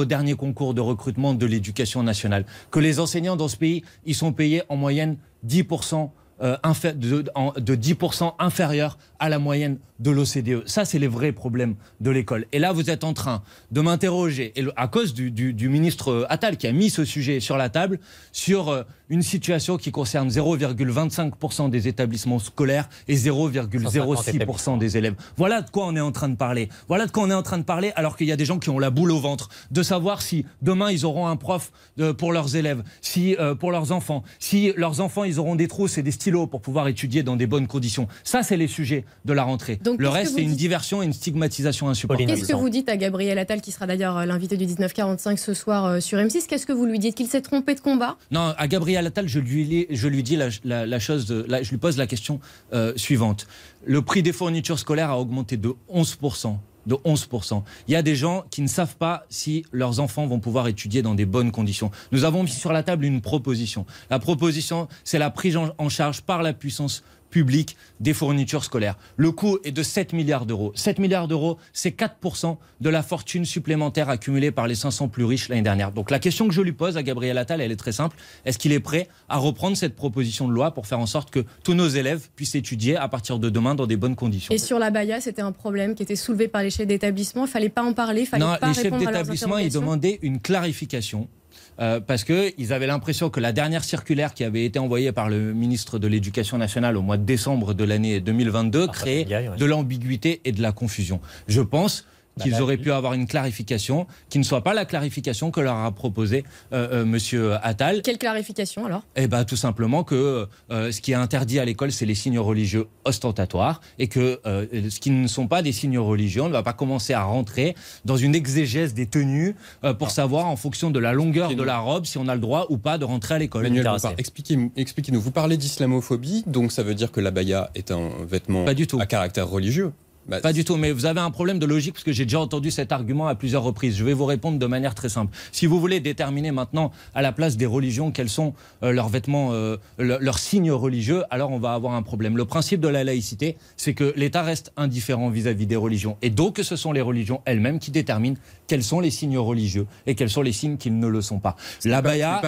dernier concours de recrutement de l'éducation nationale, que les enseignants dans ce pays, ils sont payés en moyenne 10%. euh, de 10% inférieur à la moyenne de l'OCDE. Ça, c'est les vrais problèmes de l'école. Et là, vous êtes en train de m'interroger, à cause du, ministre euh, Attal qui a mis ce sujet sur la table, sur euh, une situation qui concerne 0,25% des établissements scolaires et 0,06% des élèves. Voilà de quoi on est en train de parler. Voilà de quoi on est en train de parler alors qu'il y a des gens qui ont la boule au ventre de savoir si demain ils auront un prof euh, pour leurs élèves, si pour leurs enfants, si leurs enfants ils auront des trousses et des stylos pour pouvoir étudier dans des bonnes conditions. Ça c'est les sujets de la rentrée. Donc, Le reste c'est une dites diversion et une stigmatisation insupportable. Qu'est-ce que vous dites à Gabriel Attal, qui sera d'ailleurs euh, l'invité du 1945 ce soir euh, sur M6 Qu'est-ce que vous lui dites? Qu'il s'est trompé de combat? Non, à Gabriel Attal, je lui, je lui dis la, la- la chose, de- la- je lui pose la question euh, suivante. Le prix des fournitures scolaires a augmenté de 11%. De 11%. Il y a des gens qui ne savent pas si leurs enfants vont pouvoir étudier dans des bonnes conditions. Nous avons mis sur la table une proposition. La proposition, c'est la prise en charge par la puissance publique des fournitures scolaires. Le coût est de 7 milliards d'euros. 7 milliards d'euros, c'est 4% de la fortune supplémentaire accumulée par les 500 plus riches l'année dernière. Donc la question que je lui pose à Gabriel Attal, elle est très simple. Est-ce qu'il est prêt à reprendre cette proposition de loi pour faire en sorte que tous nos élèves puissent étudier à partir de demain dans des bonnes conditions? Et sur la Baïa, c'était un problème qui était soulevé par les chefs d'établissement. Il fallait pas en parler, il fallait Non, pas les chefs d'établissement, ils demandaient une clarification. Euh, parce qu'ils avaient l'impression que la dernière circulaire qui avait été envoyée par le ministre de l'Éducation nationale au mois de décembre de l'année 2022 créait Papendiaï, ouais. de l'ambiguïté et de la confusion. Je pense Bah, qu'ils auraient pu avoir une clarification qui ne soit pas la clarification que leur a proposée euh, euh, Monsieur Attal. Quelle clarification alors? Eh ben, tout simplement que euh, ce qui est interdit à l'école, c'est les signes religieux ostentatoires, et que euh, ce qui ne sont pas des signes religieux, on ne va pas commencer à rentrer dans une exégèse des tenues euh, pour savoir, en fonction de la longueur de Expliquez-nous. la robe, si on a le droit ou pas de rentrer à l'école. Manuel. Bompard, expliquez- expliquez-nous. Vous parlez d'islamophobie, donc ça veut dire que la baya est un vêtement Pas du tout. à caractère religieux Bah, Pas du tout, mais vous avez un problème de logique parce que j'ai déjà entendu cet argument à plusieurs reprises. Je vais vous répondre de manière très simple. Si vous voulez déterminer maintenant à la place des religions quels sont euh, leurs vêtements, euh, le- leurs signes religieux, alors on va avoir un problème. Le principe de la laïcité, c'est que l'État reste indifférent vis-à-vis des religions. Et donc ce sont les religions elles-mêmes qui déterminent quels sont les signes religieux et quels sont les signes qui ne le sont pas. La pas- baya,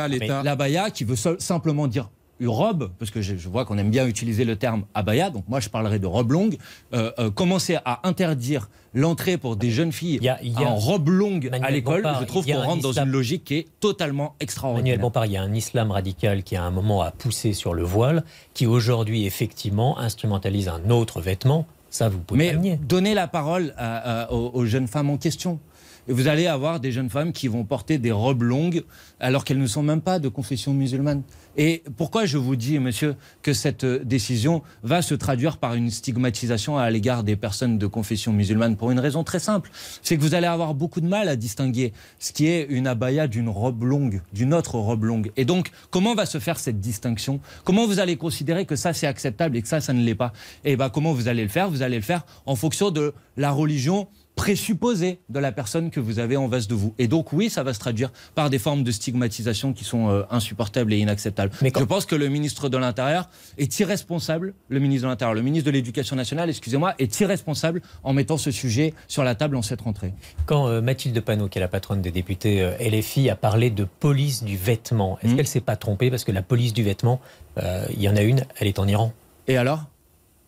la baya qui veut simplement dire robe, parce que je, je vois qu'on aime bien utiliser le terme abaya, donc moi je parlerai de robe longue, euh, euh, commencer à interdire l'entrée pour des jeunes filles Il y a- il y a- en robe longue à Manuel l'école, Bompard, je trouve qu'on rentre dans une logique qui est totalement Manuel extraordinaire. Bompard, il y a un islam radical qui à un moment a poussé sur le voile, qui aujourd'hui effectivement instrumentalise un autre vêtement. Ça, vous pouvez Mais donnez la parole à- à- aux, aux jeunes femmes en question. Et vous allez avoir des jeunes femmes qui vont porter des robes longues alors qu'elles ne sont même pas de confession musulmane. Et pourquoi je vous dis, monsieur, que cette euh, décision va se traduire par une stigmatisation à l'égard des personnes de confession musulmane? Pour une raison très simple. C'est que vous allez avoir beaucoup de mal à distinguer ce qui est une abaya d'une robe longue, d'une autre robe longue. Et donc, comment va se faire cette distinction? Comment vous allez considérer que ça c'est acceptable et que ça, ça ne l'est pas? Et ben, comment vous allez le faire? Vous allez le faire en fonction de la religion présupposée de la personne que vous avez en face de vous. Et donc oui, ça va se traduire par des formes de stigmatisation qui sont euh, insupportables et inacceptables. Mais quand- Je pense que le ministre de l'Intérieur est irresponsable, le ministre de l'Intérieur, le ministre de l'Éducation nationale, excusez-moi, est irresponsable en mettant ce sujet sur la table en cette rentrée. Quand euh, Mathilde Panot, qui est la patronne des députés euh, LFI, a parlé de police du vêtement, est-ce Mhm. qu'elle s'est pas trompée? Parce que la police du vêtement, euh, il y en a une, elle est en Iran. Et alors?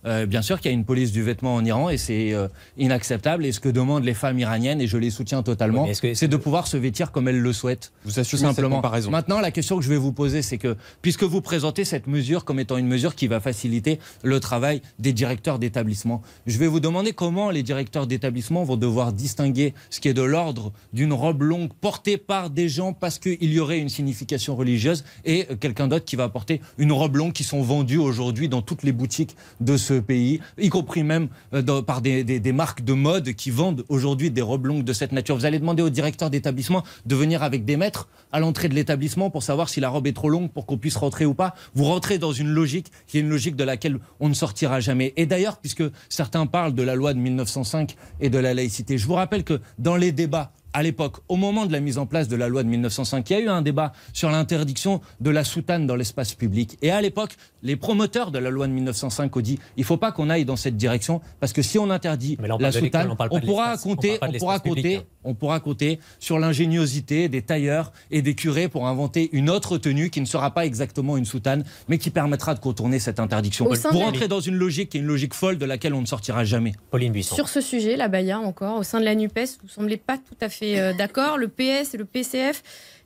Euh, bien sûr qu'il y a une police du vêtement en Iran et c'est euh, inacceptable. Et ce que demandent les femmes iraniennes, et je les soutiens totalement, Oui, c'est de pouvoir se vêtir comme elles le souhaitent. Vous assumez cette simplement. comparaison. Maintenant, la question que je vais vous poser, c'est que puisque vous présentez cette mesure comme étant une mesure qui va faciliter le travail des directeurs d'établissement, je vais vous demander comment les directeurs d'établissement vont devoir distinguer ce qui est de l'ordre d'une robe longue portée par des gens parce qu'il y aurait une signification religieuse et quelqu'un d'autre qui va porter une robe longue qui sont vendues aujourd'hui dans toutes les boutiques de ce pays, y compris même euh, par des, des, marques de mode qui vendent aujourd'hui des robes longues de cette nature. Vous allez demander au directeur d'établissement de venir avec des maîtres à l'entrée de l'établissement pour savoir si la robe est trop longue pour qu'on puisse rentrer ou pas. Vous rentrez dans une logique qui est une logique de laquelle on ne sortira jamais. Et d'ailleurs, puisque certains parlent de la loi de 1905 et de la laïcité, je vous rappelle que dans les débats à l'époque, au moment de la mise en place de la loi de 1905, il y a eu un débat sur l'interdiction de la soutane dans l'espace public. Et à l'époque, les promoteurs de la loi de 1905 ont dit il ne faut pas qu'on aille dans cette direction parce que si on interdit la soutane, on, pourra compter, on, pourra compter, on pourra compter sur l'ingéniosité des tailleurs et des curés pour inventer une autre tenue qui ne sera pas exactement une soutane, mais qui permettra de contourner cette interdiction. Pour entrer dans une logique qui est une logique folle de laquelle on ne sortira jamais. Pauline Buisson. Sur ce sujet, la Baïa encore, au sein de la NUPES, vous ne semblez pas tout à fait euh, d'accord. Le PS et le PCF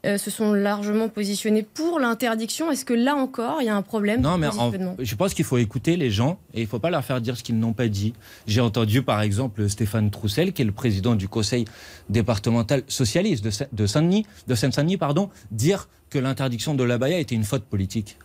euh, se sont largement positionnés pour l'interdiction. Est-ce que là encore, il y a un problème Non, mais je pense qu'il faut écouter les gens et il ne faut pas leur faire dire ce qu'ils n'ont pas dit. J'ai entendu par exemple Stéphane Troussel, qui est le président du conseil départemental socialiste de Saint-Denis, de Seine-Saint-Denis, pardon, dire que l'interdiction de la baya était une faute politique.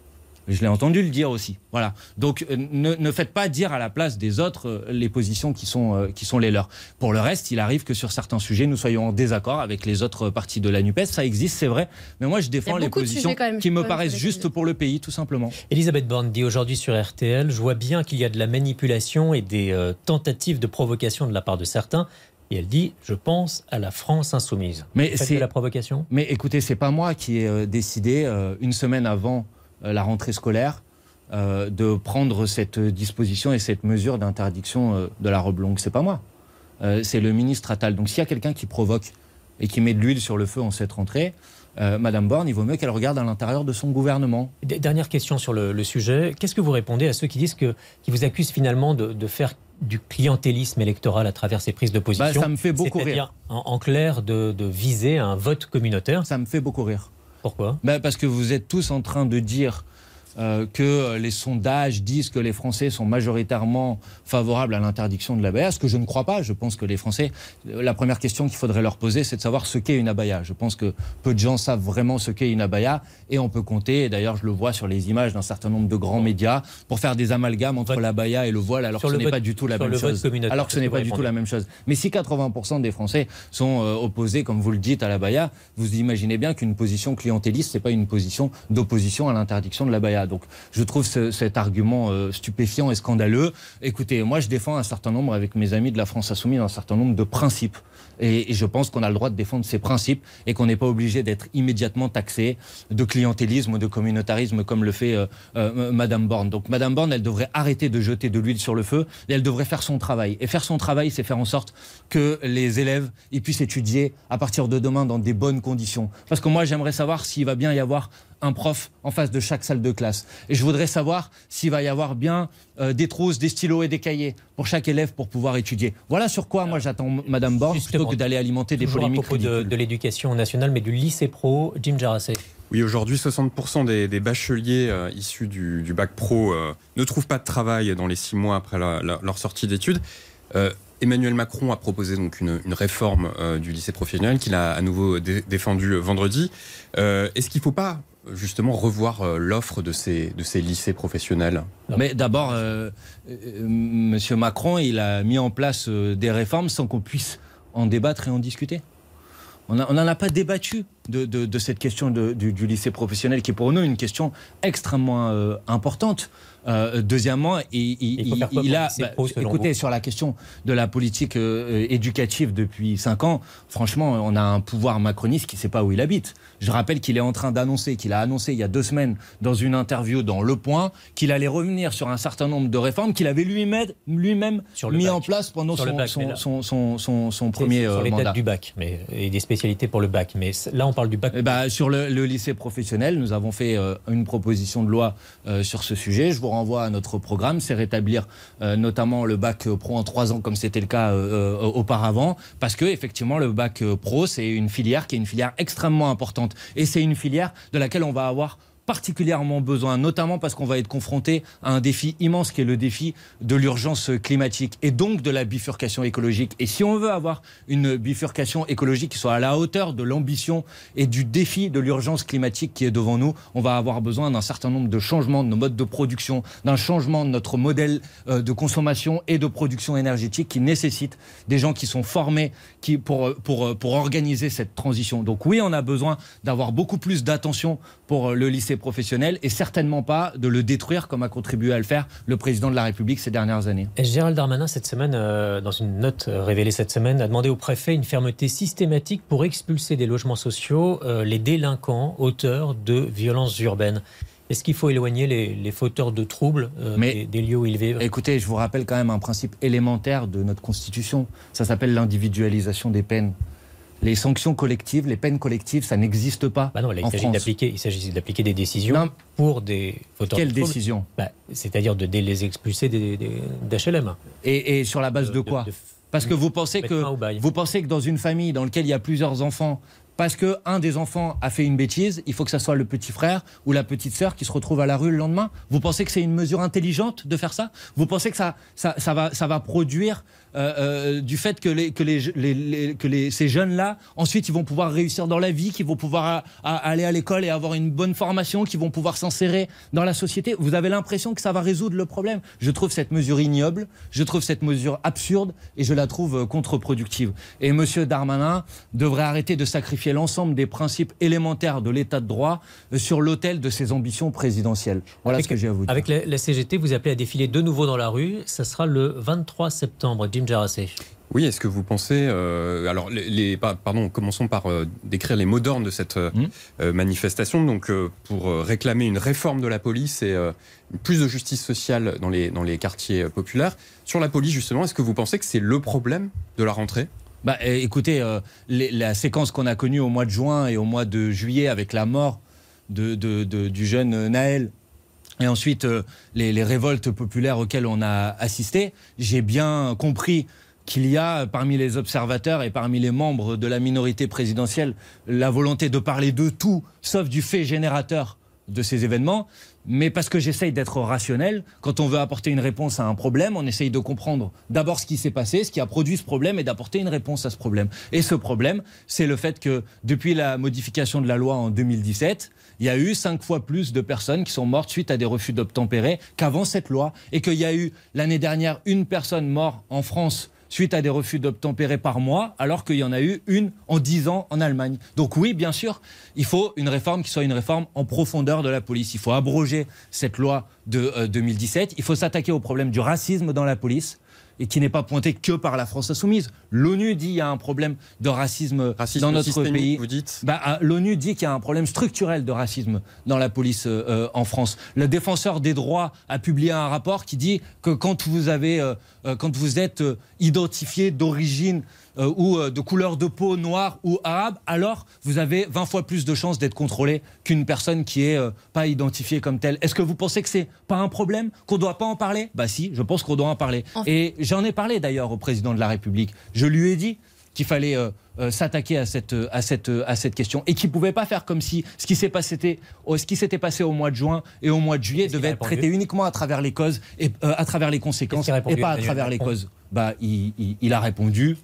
Je l'ai entendu le dire aussi. Voilà. Donc euh, ne, faites pas dire à la place des autres euh, les positions qui sont, euh, qui sont les leurs. Pour le reste, il arrive que sur certains sujets, nous soyons en désaccord avec les autres partis de la NUPES. Ça existe, c'est vrai. Mais moi, je défends les positions qui me paraissent justes pour le pays, tout simplement. Elisabeth Borne dit aujourd'hui sur RTL, je vois bien qu'il y a de la manipulation et des tentatives de provocation de la part de certains. Et elle dit, je pense à la France insoumise. Mais c'est la provocation. Mais écoutez, c'est pas moi qui ai décidé une semaine avant euh, la rentrée scolaire, euh, de prendre cette disposition et cette mesure d'interdiction euh, de la robe longue. C'est pas moi, c'est le ministre Attal. Donc s'il y a quelqu'un qui provoque et qui met de l'huile sur le feu en cette rentrée, Madame Borne, il vaut mieux qu'elle regarde à l'intérieur de son gouvernement. Dernière question sur le, sujet. Qu'est-ce que vous répondez à ceux qui disent que, qui vous accusent finalement de, faire du clientélisme électoral à travers ces prises de position bah, Ça me fait beaucoup rire. En, en clair, de, de, viser un vote communautaire. Ça me fait beaucoup rire. Pourquoi? Ben Parce que vous êtes tous en train de dire euh, que les sondages disent que les Français sont majoritairement favorables à l'interdiction de l'abaya, ce que je ne crois pas. Je pense que les Français, la première question qu'il faudrait leur poser, c'est de savoir ce qu'est une abaya. Je pense que peu de gens savent vraiment ce qu'est une abaya et on peut compter, et d'ailleurs je le vois sur les images d'un certain nombre de grands médias, pour faire des amalgames entre l'abaya et le voile alors que ce n'est pas du tout la même chose. Alors que ce n'est pas du tout la même chose. Mais si 80% des Français sont euh, opposés, comme vous le dites, à l'abaya, vous imaginez bien qu'une position clientéliste, ce n'est pas une position d'opposition à l'interdiction de l'abaya. Donc je trouve cet argument euh, stupéfiant et scandaleux. Écoutez, moi je défends un certain nombre, avec mes amis de la France Insoumise, un certain nombre de principes. Et, je pense qu'on a le droit de défendre ces principes et qu'on n'est pas obligé d'être immédiatement taxé de clientélisme ou de communautarisme comme le fait euh, euh, Madame Borne. Donc Madame Borne, elle devrait arrêter de jeter de l'huile sur le feu et elle devrait faire son travail. Et faire son travail, c'est faire en sorte que les élèves ils puissent étudier à partir de demain dans des bonnes conditions. Parce que moi, j'aimerais savoir s'il va bien y avoir un prof en face de chaque salle de classe. Et je voudrais savoir s'il va y avoir bien euh, des trousses, des stylos et des cahiers pour chaque élève pour pouvoir étudier. Voilà sur quoi moi j'attends Madame Borne plutôt que d'aller alimenter des polémiques. À propos de, l'éducation nationale, mais du lycée pro, Jim Jarassé. Oui, aujourd'hui, 60% des, bacheliers euh, issus du, bac pro euh, ne trouvent pas de travail dans les six mois après leur sortie d'études. Emmanuel Macron a proposé donc une, réforme du lycée professionnel qu'il a à nouveau défendu vendredi. Est-ce qu'il ne faut pas justement revoir euh, l'offre de ces, lycées professionnels Mais d'abord, euh, euh, Monsieur Macron, il a mis en place des réformes sans qu'on puisse en débattre et en discuter. On n'en a pas débattu de, cette question du, lycée professionnel, qui est pour nous une question extrêmement importante. Euh, deuxièmement, il, il, a. Bah, écoutez, sur la question de la politique euh, éducative depuis 5 ans, franchement, on a un pouvoir macroniste qui ne sait pas où il habite. Je rappelle qu'il est en train d'annoncer, qu'il a annoncé il y a deux semaines dans une interview dans Le Point, qu'il allait revenir sur un certain nombre de réformes qu'il avait lui-même lui mis en place pendant son, son, son, premier sur les mandat. dates du bac mais, et des spécialités pour le bac. Mais là, on parle du bac. Eh bah, sur le, lycée professionnel, nous avons fait euh, une proposition de loi sur ce sujet. Je vous renvoie à notre programme, c'est rétablir euh, notamment le bac pro en trois ans comme c'était le cas euh, euh, auparavant, parce que effectivement le bac pro c'est une filière qui est une filière extrêmement importante. Et c'est une filière de laquelle on va avoir particulièrement besoin, notamment parce qu'on va être confronté à un défi immense qui est le défi de l'urgence climatique et donc de la bifurcation écologique. Et si on veut avoir une bifurcation écologique qui soit à la hauteur de l'ambition et du défi de l'urgence climatique qui est devant nous, on va avoir besoin d'un certain nombre de changements de nos modes de production, d'un changement de notre modèle euh, de consommation et de production énergétique qui nécessite des gens qui sont formés pour, organiser cette transition. Donc oui, on a besoin d'avoir beaucoup plus d'attention pour le lycée professionnel et certainement pas de le détruire comme a contribué à le faire le président de la République ces dernières années. Et Gérald Darmanin, cette semaine, euh, dans une note révélée cette semaine, a demandé au préfet une fermeté systématique pour expulser des logements sociaux euh, les délinquants auteurs de violences urbaines. Est-ce qu'il faut éloigner les, fauteurs de troubles euh, des, lieux où ils vivent? Écoutez, je vous rappelle quand même un principe élémentaire de notre Constitution. Ça s'appelle l'individualisation des peines. Les sanctions collectives, les peines collectives, ça n'existe pas. Bah non, il s'agit d'appliquer, il s'agit d'appliquer des décisions pour des fauteurs Quelle de troubles. décision? Bah, C'est-à-dire de, les expulser d'HLM. Et, et, sur la base de, quoi? Parce que vous pensez que, vous pensez que dans une famille dans laquelle il y a plusieurs enfants, parce qu'un des enfants a fait une bêtise, il faut que ce soit le petit frère ou la petite sœur qui se retrouve à la rue le lendemain. Vous pensez que c'est une mesure intelligente de faire ça? Vous pensez que ça, ça, va, ça va produire euh, euh, du fait que, les, que, les, que les, ces jeunes-là, ensuite, ils vont pouvoir réussir dans la vie, qu'ils vont pouvoir aller à l'école et avoir une bonne formation, qu'ils vont pouvoir s'insérer dans la société. Vous avez l'impression que ça va résoudre le problème. Je trouve cette mesure ignoble, je trouve cette mesure absurde et je la trouve euh, contre-productive. Et M. Darmanin devrait arrêter de sacrifier l'ensemble des principes élémentaires de l'état de droit sur l'autel de ses ambitions présidentielles. Voilà ce que j'ai à vous dire. Avec la, CGT, vous appelez à défiler de nouveau dans la rue. Ça sera le 23 septembre. Jim oui, est-ce que vous pensez. Euh, alors, les, pardon, commençons par euh, décrire les mots d'ordre de cette euh, mmh. manifestation. Donc, pour réclamer une réforme de la police et plus de justice sociale dans les, dans les quartiers populaires. Sur la police, justement, est-ce que vous pensez que c'est le problème de la rentrée? Bah, écoutez, la séquence qu'on a connue au mois de juin et au mois de juillet avec la mort de, du jeune Naël et ensuite euh, les, révoltes populaires auxquelles on a assisté, j'ai bien compris qu'il y a parmi les observateurs et parmi les membres de la minorité présidentielle la volonté de parler de tout, sauf du fait générateur de ces événements. Mais parce que j'essaye d'être rationnel, quand on veut apporter une réponse à un problème, on essaye de comprendre d'abord ce qui s'est passé, ce qui a produit ce problème, et d'apporter une réponse à ce problème. Et ce problème, c'est le fait que depuis la modification de la loi en 2017, il y a eu cinq fois plus de personnes qui sont mortes suite à des refus d'obtempérer qu'avant cette loi, et qu'il y a eu l'année dernière une personne morte en France suite à des refus d'obtempérer par mois, alors qu'il y en a eu une en dix ans en Allemagne. Donc oui, bien sûr, il faut une réforme qui soit une réforme en profondeur de la police. Il faut abroger cette loi de 2017. Euh, il faut s'attaquer au problème du racisme dans la police et qui n'est pas pointé que par la France insoumise. L'ONU dit qu'il y a un problème de racisme, dans notre pays. Vous dites bah, ah, L'ONU dit qu'il y a un problème structurel de racisme dans la police euh, euh, en France. Le défenseur des droits a publié un rapport qui dit que quand vous avez, euh, quand vous êtes identifié d'origine euh, ou euh, de couleur de peau noire ou arabe, alors vous avez 20 fois plus de chances d'être contrôlé qu'une personne qui est euh, pas identifiée comme telle. Est-ce que vous pensez que c'est pas un problème, qu'on doit pas en parler? Bah si, je pense qu'on doit en parler. Et j'en ai parlé d'ailleurs au président de la République. Je lui ai dit qu'il fallait s'attaquer à cette, à, cette, à cette question et qu'il ne pouvait pas faire comme si ce qui s'est passé, ce qui s'était passé au mois de juin et au mois de juillet devait être traité uniquement à travers les causes et à travers les conséquences et pas à travers les causes. Bah, il a répondu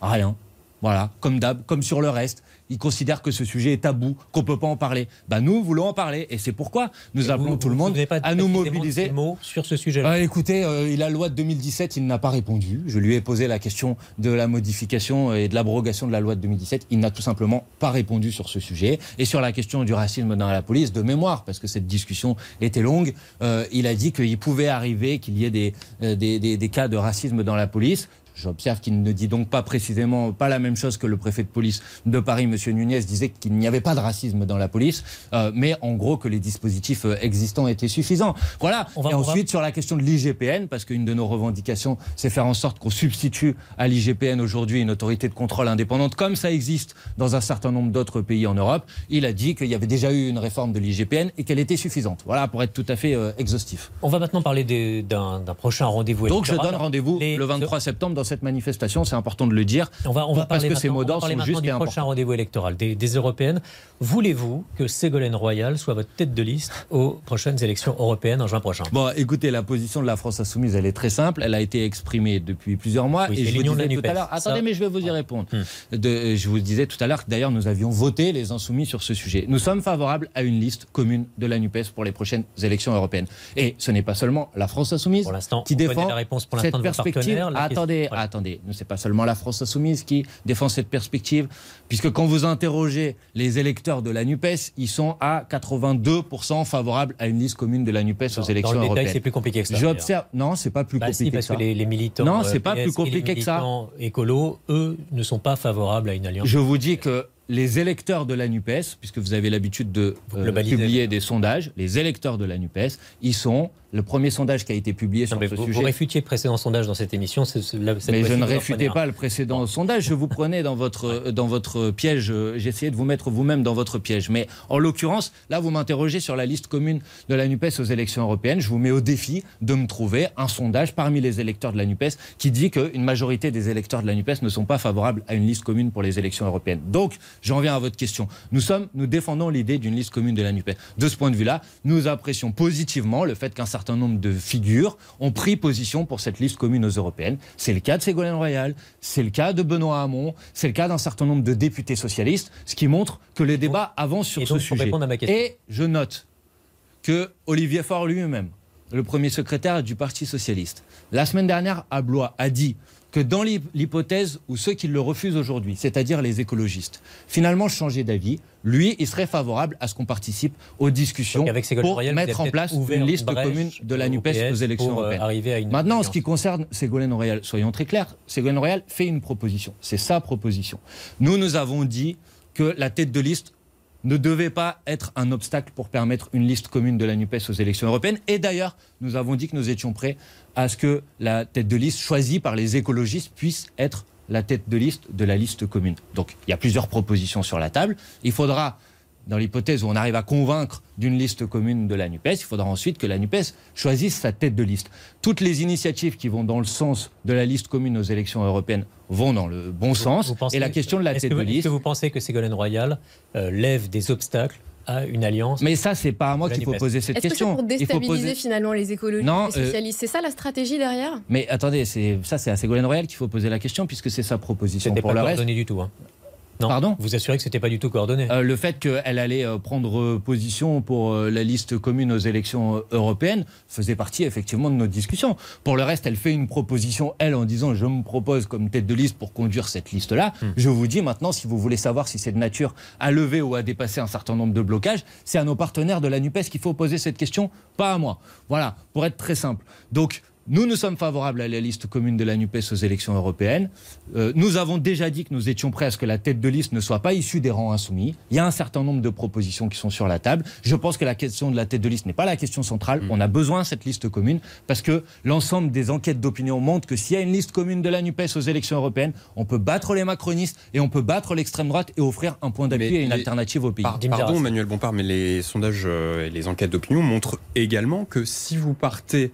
Rien. Voilà, comme d'hab, comme sur le reste. Ils considèrent que ce sujet est tabou, qu'on ne peut pas en parler. Bah, nous voulons en parler. Et c'est pourquoi nous appelons tout le monde à nous mobiliser. Mots sur ce sujet bah, Écoutez, euh, la loi de 2017, il n'a pas répondu. Je lui ai posé la question de la modification et de l'abrogation de la loi de 2017. Il n'a tout simplement pas répondu sur ce sujet. Et sur la question du racisme dans la police, de mémoire, parce que cette discussion était longue, euh, il a dit qu'il pouvait arriver qu'il y ait des, euh, des, des cas de racisme dans la police. J'observe qu'il ne dit donc pas précisément pas la même chose que le préfet de police de Paris, M. Nunez, disait qu'il n'y avait pas de racisme dans la police, euh, mais en gros que les dispositifs euh, existants étaient suffisants. Voilà. et ensuite, sur la question de l'IGPN, parce qu'une de nos revendications, c'est faire en sorte qu'on substitue à l'IGPN aujourd'hui une autorité de contrôle indépendante, comme ça existe dans un certain nombre d'autres pays en Europe. Il a dit qu'il y avait déjà eu une réforme de l'IGPN et qu'elle était suffisante. Voilà, pour être tout à fait euh, exhaustif. On va maintenant parler d'un prochain rendez-vous Donc je donne rendez-vous le 23 septembre dans cette manifestation, c'est important de le dire. On va, on va parce parler que ces mots d'ordre sont justes du et prochain rendez-vous électoral des, des européennes. Voulez-vous que Ségolène Royal soit votre tête de liste aux prochaines élections européennes en juin prochain? Bon, écoutez, la position de la France insoumise, elle est très simple. Elle a été exprimée depuis plusieurs mois. Oui, et je vous l'union de la disais tout à NUPES, l'heure. Attendez, mais je vais vous y répondre. Hmm. De- je vous disais tout à l'heure que d'ailleurs nous avions voté les insoumis sur ce sujet. Nous sommes favorables à une liste commune de la Nupes pour les prochaines élections européennes. Et ce n'est pas seulement la France insoumise Pour qui défend la réponse pour cette de perspective. attendez, attendez. Ce n'est pas seulement la France insoumise qui défend cette perspective, puisque quand vous interrogez les électeurs de la Nupes, ils sont à 82% favorables à une liste commune de la Nupes aux Dans élections le détail, européennes. c'est plus compliqué que ça. J'observe. Non, c'est pas plus Bah si, compliqué parce que que ça. les, les militants, Non, euh, c'est pas PS plus et compliqué les que ça. militants écolos, eux, ne sont pas favorables à une alliance. Je vous dis que les électeurs de la NUPES, puisque vous avez l'habitude de Vous euh, publier des sondages, les électeurs de la NUPES, ils sont. Le premier sondage qui a été publié sur ce vous, vous sujet. réfutiez le précédent sondage dans cette émission. c'est- c'est- là, cette mais je ne vous réfutais un. pas le précédent sondage. Je vous prenais dans votre, dans votre piège. euh, J'essayais de vous mettre vous-même dans votre piège. Mais en l'occurrence, là, vous m'interrogez sur la liste commune de la NUPES aux élections européennes. Je vous mets au défi de me trouver un sondage parmi les électeurs de la NUPES qui dit qu'une majorité des électeurs de la NUPES ne sont pas favorables à une liste commune pour les élections européennes. Donc, j'en viens à votre question. Nous sommes, nous défendons l'idée d'une liste commune de la NUPES. De ce point de vue-là, nous apprécions positivement le fait qu'un certain nombre de figures ont pris position pour cette liste commune aux européennes. C'est le cas de Ségolène Royal, c'est le cas de Benoît Hamon, c'est le cas d'un certain nombre de députés socialistes, ce qui montre que les débats avancent sur et ce donc, sujet. répondre à ma question. Et je note que Olivier Faure lui-même, le premier secrétaire du Parti socialiste, la semaine dernière à Blois, a dit que dans l'hy- l'hypothèse où ceux qui le refusent aujourd'hui, c'est-à-dire les écologistes, finalement changer d'avis, lui, il serait favorable à ce qu'on participe aux discussions Donc, avec Ségolène pour Royal, mettre en place une liste commune de la NUPES aux élections pour, euh, européennes. arriver à une Maintenant, en ce qui concerne Ségolène Royal, soyons très clairs, Ségolène Royal fait une proposition. C'est sa proposition. Nous, nous avons dit que la tête de liste ne devait pas être un obstacle pour permettre une liste commune de la NUPES aux élections européennes. Et d'ailleurs, nous avons dit que nous étions prêts à ce que la tête de liste choisie par les écologistes puisse être la tête de liste de la liste commune. Donc, il y a plusieurs propositions sur la table. Il faudra, dans l'hypothèse où on arrive à convaincre d'une liste commune de la NUPES, il faudra ensuite que la NUPES choisisse sa tête de liste. Toutes les initiatives qui vont dans le sens de la liste commune aux élections européennes vont dans le bon sens. Vous pensez- et la question de la est-ce tête que, de est-ce liste. que vous pensez que Ségolène Royal euh, lève des obstacles à une alliance Mais ça, c'est pas à moi qu'il faut poser cette Est-ce que c'est question. pour déstabiliser poser- finalement les écologistes, Non, les euh, socialistes C'est ça la stratégie derrière? Mais attendez, c'est ça, c'est à Ségolène Royal qu'il faut poser la question puisque c'est sa proposition. C'était Pour pas le reste, coordonné du tout. hein. Non. Pardon Vous assurez que c'était pas du tout coordonné. Euh, le fait qu'elle allait euh, prendre euh, position pour euh, la liste commune aux élections européennes faisait partie effectivement de notre discussion. Pour le reste, elle fait une proposition, elle, en disant je me propose comme tête de liste pour conduire cette liste-là. Hmm. Je vous dis maintenant, si vous voulez savoir si c'est de nature à lever ou à dépasser un certain nombre de blocages, c'est à nos partenaires de la NUPES qu'il faut poser cette question, pas à moi. Voilà, pour être très simple. Donc, nous, nous sommes favorables à la liste commune de la NUPES aux élections européennes. Euh, nous avons déjà dit que nous étions prêts à ce que la tête de liste ne soit pas issue des rangs insoumis. Il y a un certain nombre de propositions qui sont sur la table. Je pense que la question de la tête de liste n'est pas la question centrale. On a besoin de cette liste commune parce que l'ensemble des enquêtes d'opinion montrent que s'il y a une liste commune de la NUPES aux élections européennes, on peut battre les macronistes et on peut battre l'extrême droite et offrir un point d'appui et une les- alternative au pays. Pardon, Darras. Manuel Bompard, mais les sondages euh, et les enquêtes d'opinion montrent également que si vous partez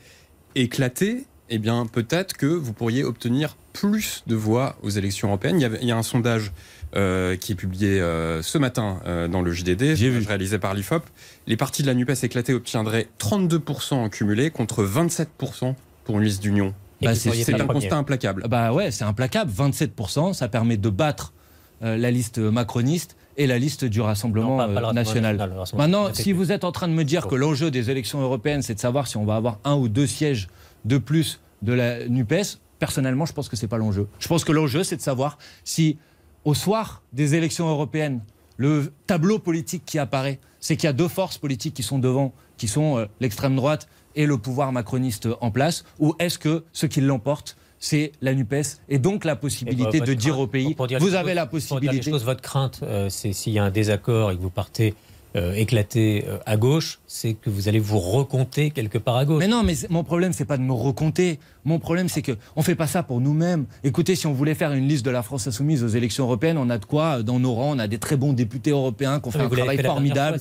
éclaté, eh bien peut-être que vous pourriez obtenir plus de voix aux élections européennes. Il y, avait- il y a un sondage euh, qui est publié euh, ce matin euh, dans le JDD, vu. réalisé par l'IFOP. Les partis de la NUPES éclatés obtiendraient 32% en cumulé contre 27% pour une liste d'union. Bah, c'est- un constat implacable. Bah ouais, c'est implacable. 27%, ça permet de battre la liste macroniste et la liste du Rassemblement Non, pas- pas le euh, national. national, le Rassemblement Maintenant, si vous êtes en train de me dire que l'enjeu des élections européennes, c'est de savoir si on va avoir un ou deux sièges de plus de la NUPES, personnellement, je pense que c'est pas l'enjeu. Je pense que l'enjeu, c'est de savoir si, au soir des élections européennes, le tableau politique qui apparaît, c'est qu'il y a deux forces politiques qui sont devant, qui sont euh, l'extrême droite et le pouvoir macroniste en place, ou est-ce que ce qui l'emporte, c'est la NUPES et donc la possibilité votre de dire crainte- au pays, dire vous avez la pour dire les possibilité. choses, votre crainte, euh, c'est s'il y a un désaccord et que vous partez euh, éclaté euh, à gauche, c'est que vous allez vous recompter quelque part à gauche. Mais non, mais mon problème, c'est pas de me recompter. Mon problème, c'est que on fait pas ça pour nous-mêmes. Écoutez, si on voulait faire une liste de la France insoumise aux élections européennes, on a de quoi dans nos rangs. On a des très bons députés européens qui ont fait un travail formidable.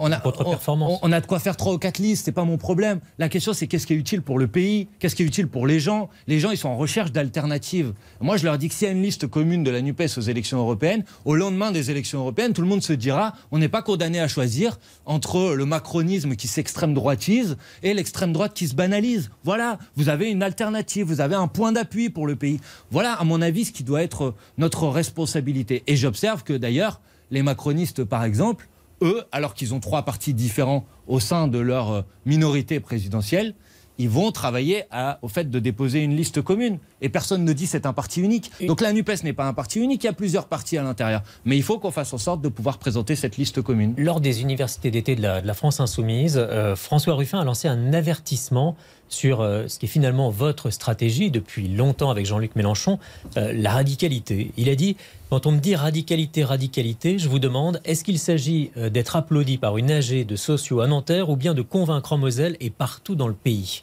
on, a, performance. On, a de quoi faire trois ou quatre listes. C'est pas mon problème. La question, c'est qu'est-ce qui est utile pour le pays Qu'est-ce qui est utile pour les gens Les gens, ils sont en recherche d'alternatives. Moi, je leur dis que s'il y a une liste commune de la Nupes aux élections européennes, au lendemain des élections européennes, tout le monde se dira on n'est pas condamné à choisir entre le macronisme qui s'extrême droitise et l'extrême droite qui se banalise. Voilà, vous avez une alternative, vous avez un point d'appui pour le pays. Voilà, à mon avis, ce qui doit être notre responsabilité. Et j'observe que d'ailleurs, les macronistes, par exemple, eux, alors qu'ils ont trois partis différents au sein de leur minorité présidentielle, ils vont travailler au fait de déposer une liste commune. Et personne ne dit c'est un parti unique. Donc la NUPES n'est pas un parti unique, il y a plusieurs partis à l'intérieur. Mais il faut qu'on fasse en sorte de pouvoir présenter cette liste commune. Lors des universités d'été de, la, France insoumise, euh, François Ruffin a lancé un avertissement sur euh, ce qui est finalement votre stratégie depuis longtemps avec Jean-Luc Mélenchon, euh, la radicalité. Il a dit, quand on me dit radicalité, radicalité, je vous demande, est-ce qu'il s'agit d'être applaudi par une AG de sociaux à Nanterre ou bien de convaincre en Moselle et partout dans le pays?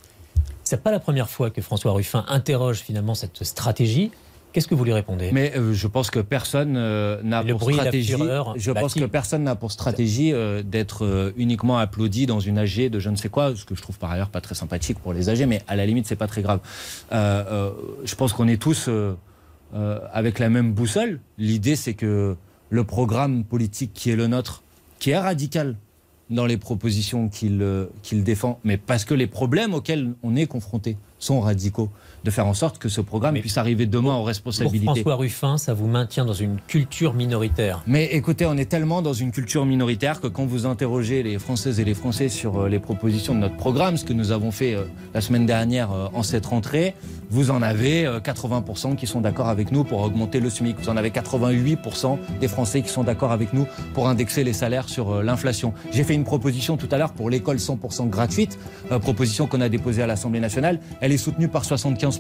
C'est pas la première fois que François Ruffin interroge finalement cette stratégie. Qu'est-ce que vous lui répondez? Mais euh, je pense que personne euh, n'a pour stratégie. Je pense que personne n'a pour stratégie euh, d'être uniquement applaudi dans une AG de je ne sais quoi, ce que je trouve par ailleurs pas très sympathique pour les AG, mais à la limite c'est pas très grave. je pense qu'on est tous avec la même boussole. L'idée c'est que le programme politique qui est le nôtre, qui est radical dans les propositions qu'il qu'il défend, mais parce que les problèmes auxquels on est confronté sont radicaux de faire en sorte que ce programme puisse arriver demain aux responsabilités. Pour François Ruffin, ça vous maintient dans une culture minoritaire. Mais écoutez, on est tellement dans une culture minoritaire que quand vous interrogez les Françaises et les Français sur euh, les propositions de notre programme, ce que nous avons fait euh, la semaine dernière euh, en cette rentrée, vous en avez 80% qui sont d'accord avec nous pour augmenter le SMIC. Vous en avez 88% des Français qui sont d'accord avec nous pour indexer les salaires sur l'inflation. J'ai fait une proposition tout à l'heure pour l'école 100% gratuite, proposition qu'on a déposée à l'Assemblée nationale. Elle est soutenue par 75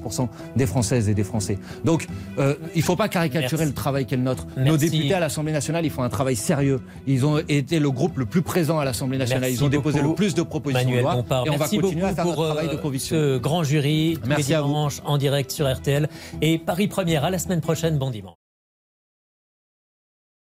des Françaises et des Français. Donc, euh, il ne faut pas caricaturer le travail qu'est le nôtre. Nos députés à l'Assemblée nationale, ils font un travail sérieux. Ils ont été le groupe le plus présent à l'Assemblée nationale. ils ont déposé le plus de propositions de loi. Et on va continuer à faire notre travail de euh, conviction. Ce grand jury, tous les dimanches en direct sur RTL. Et Paris Première, à la semaine prochaine. Bon dimanche.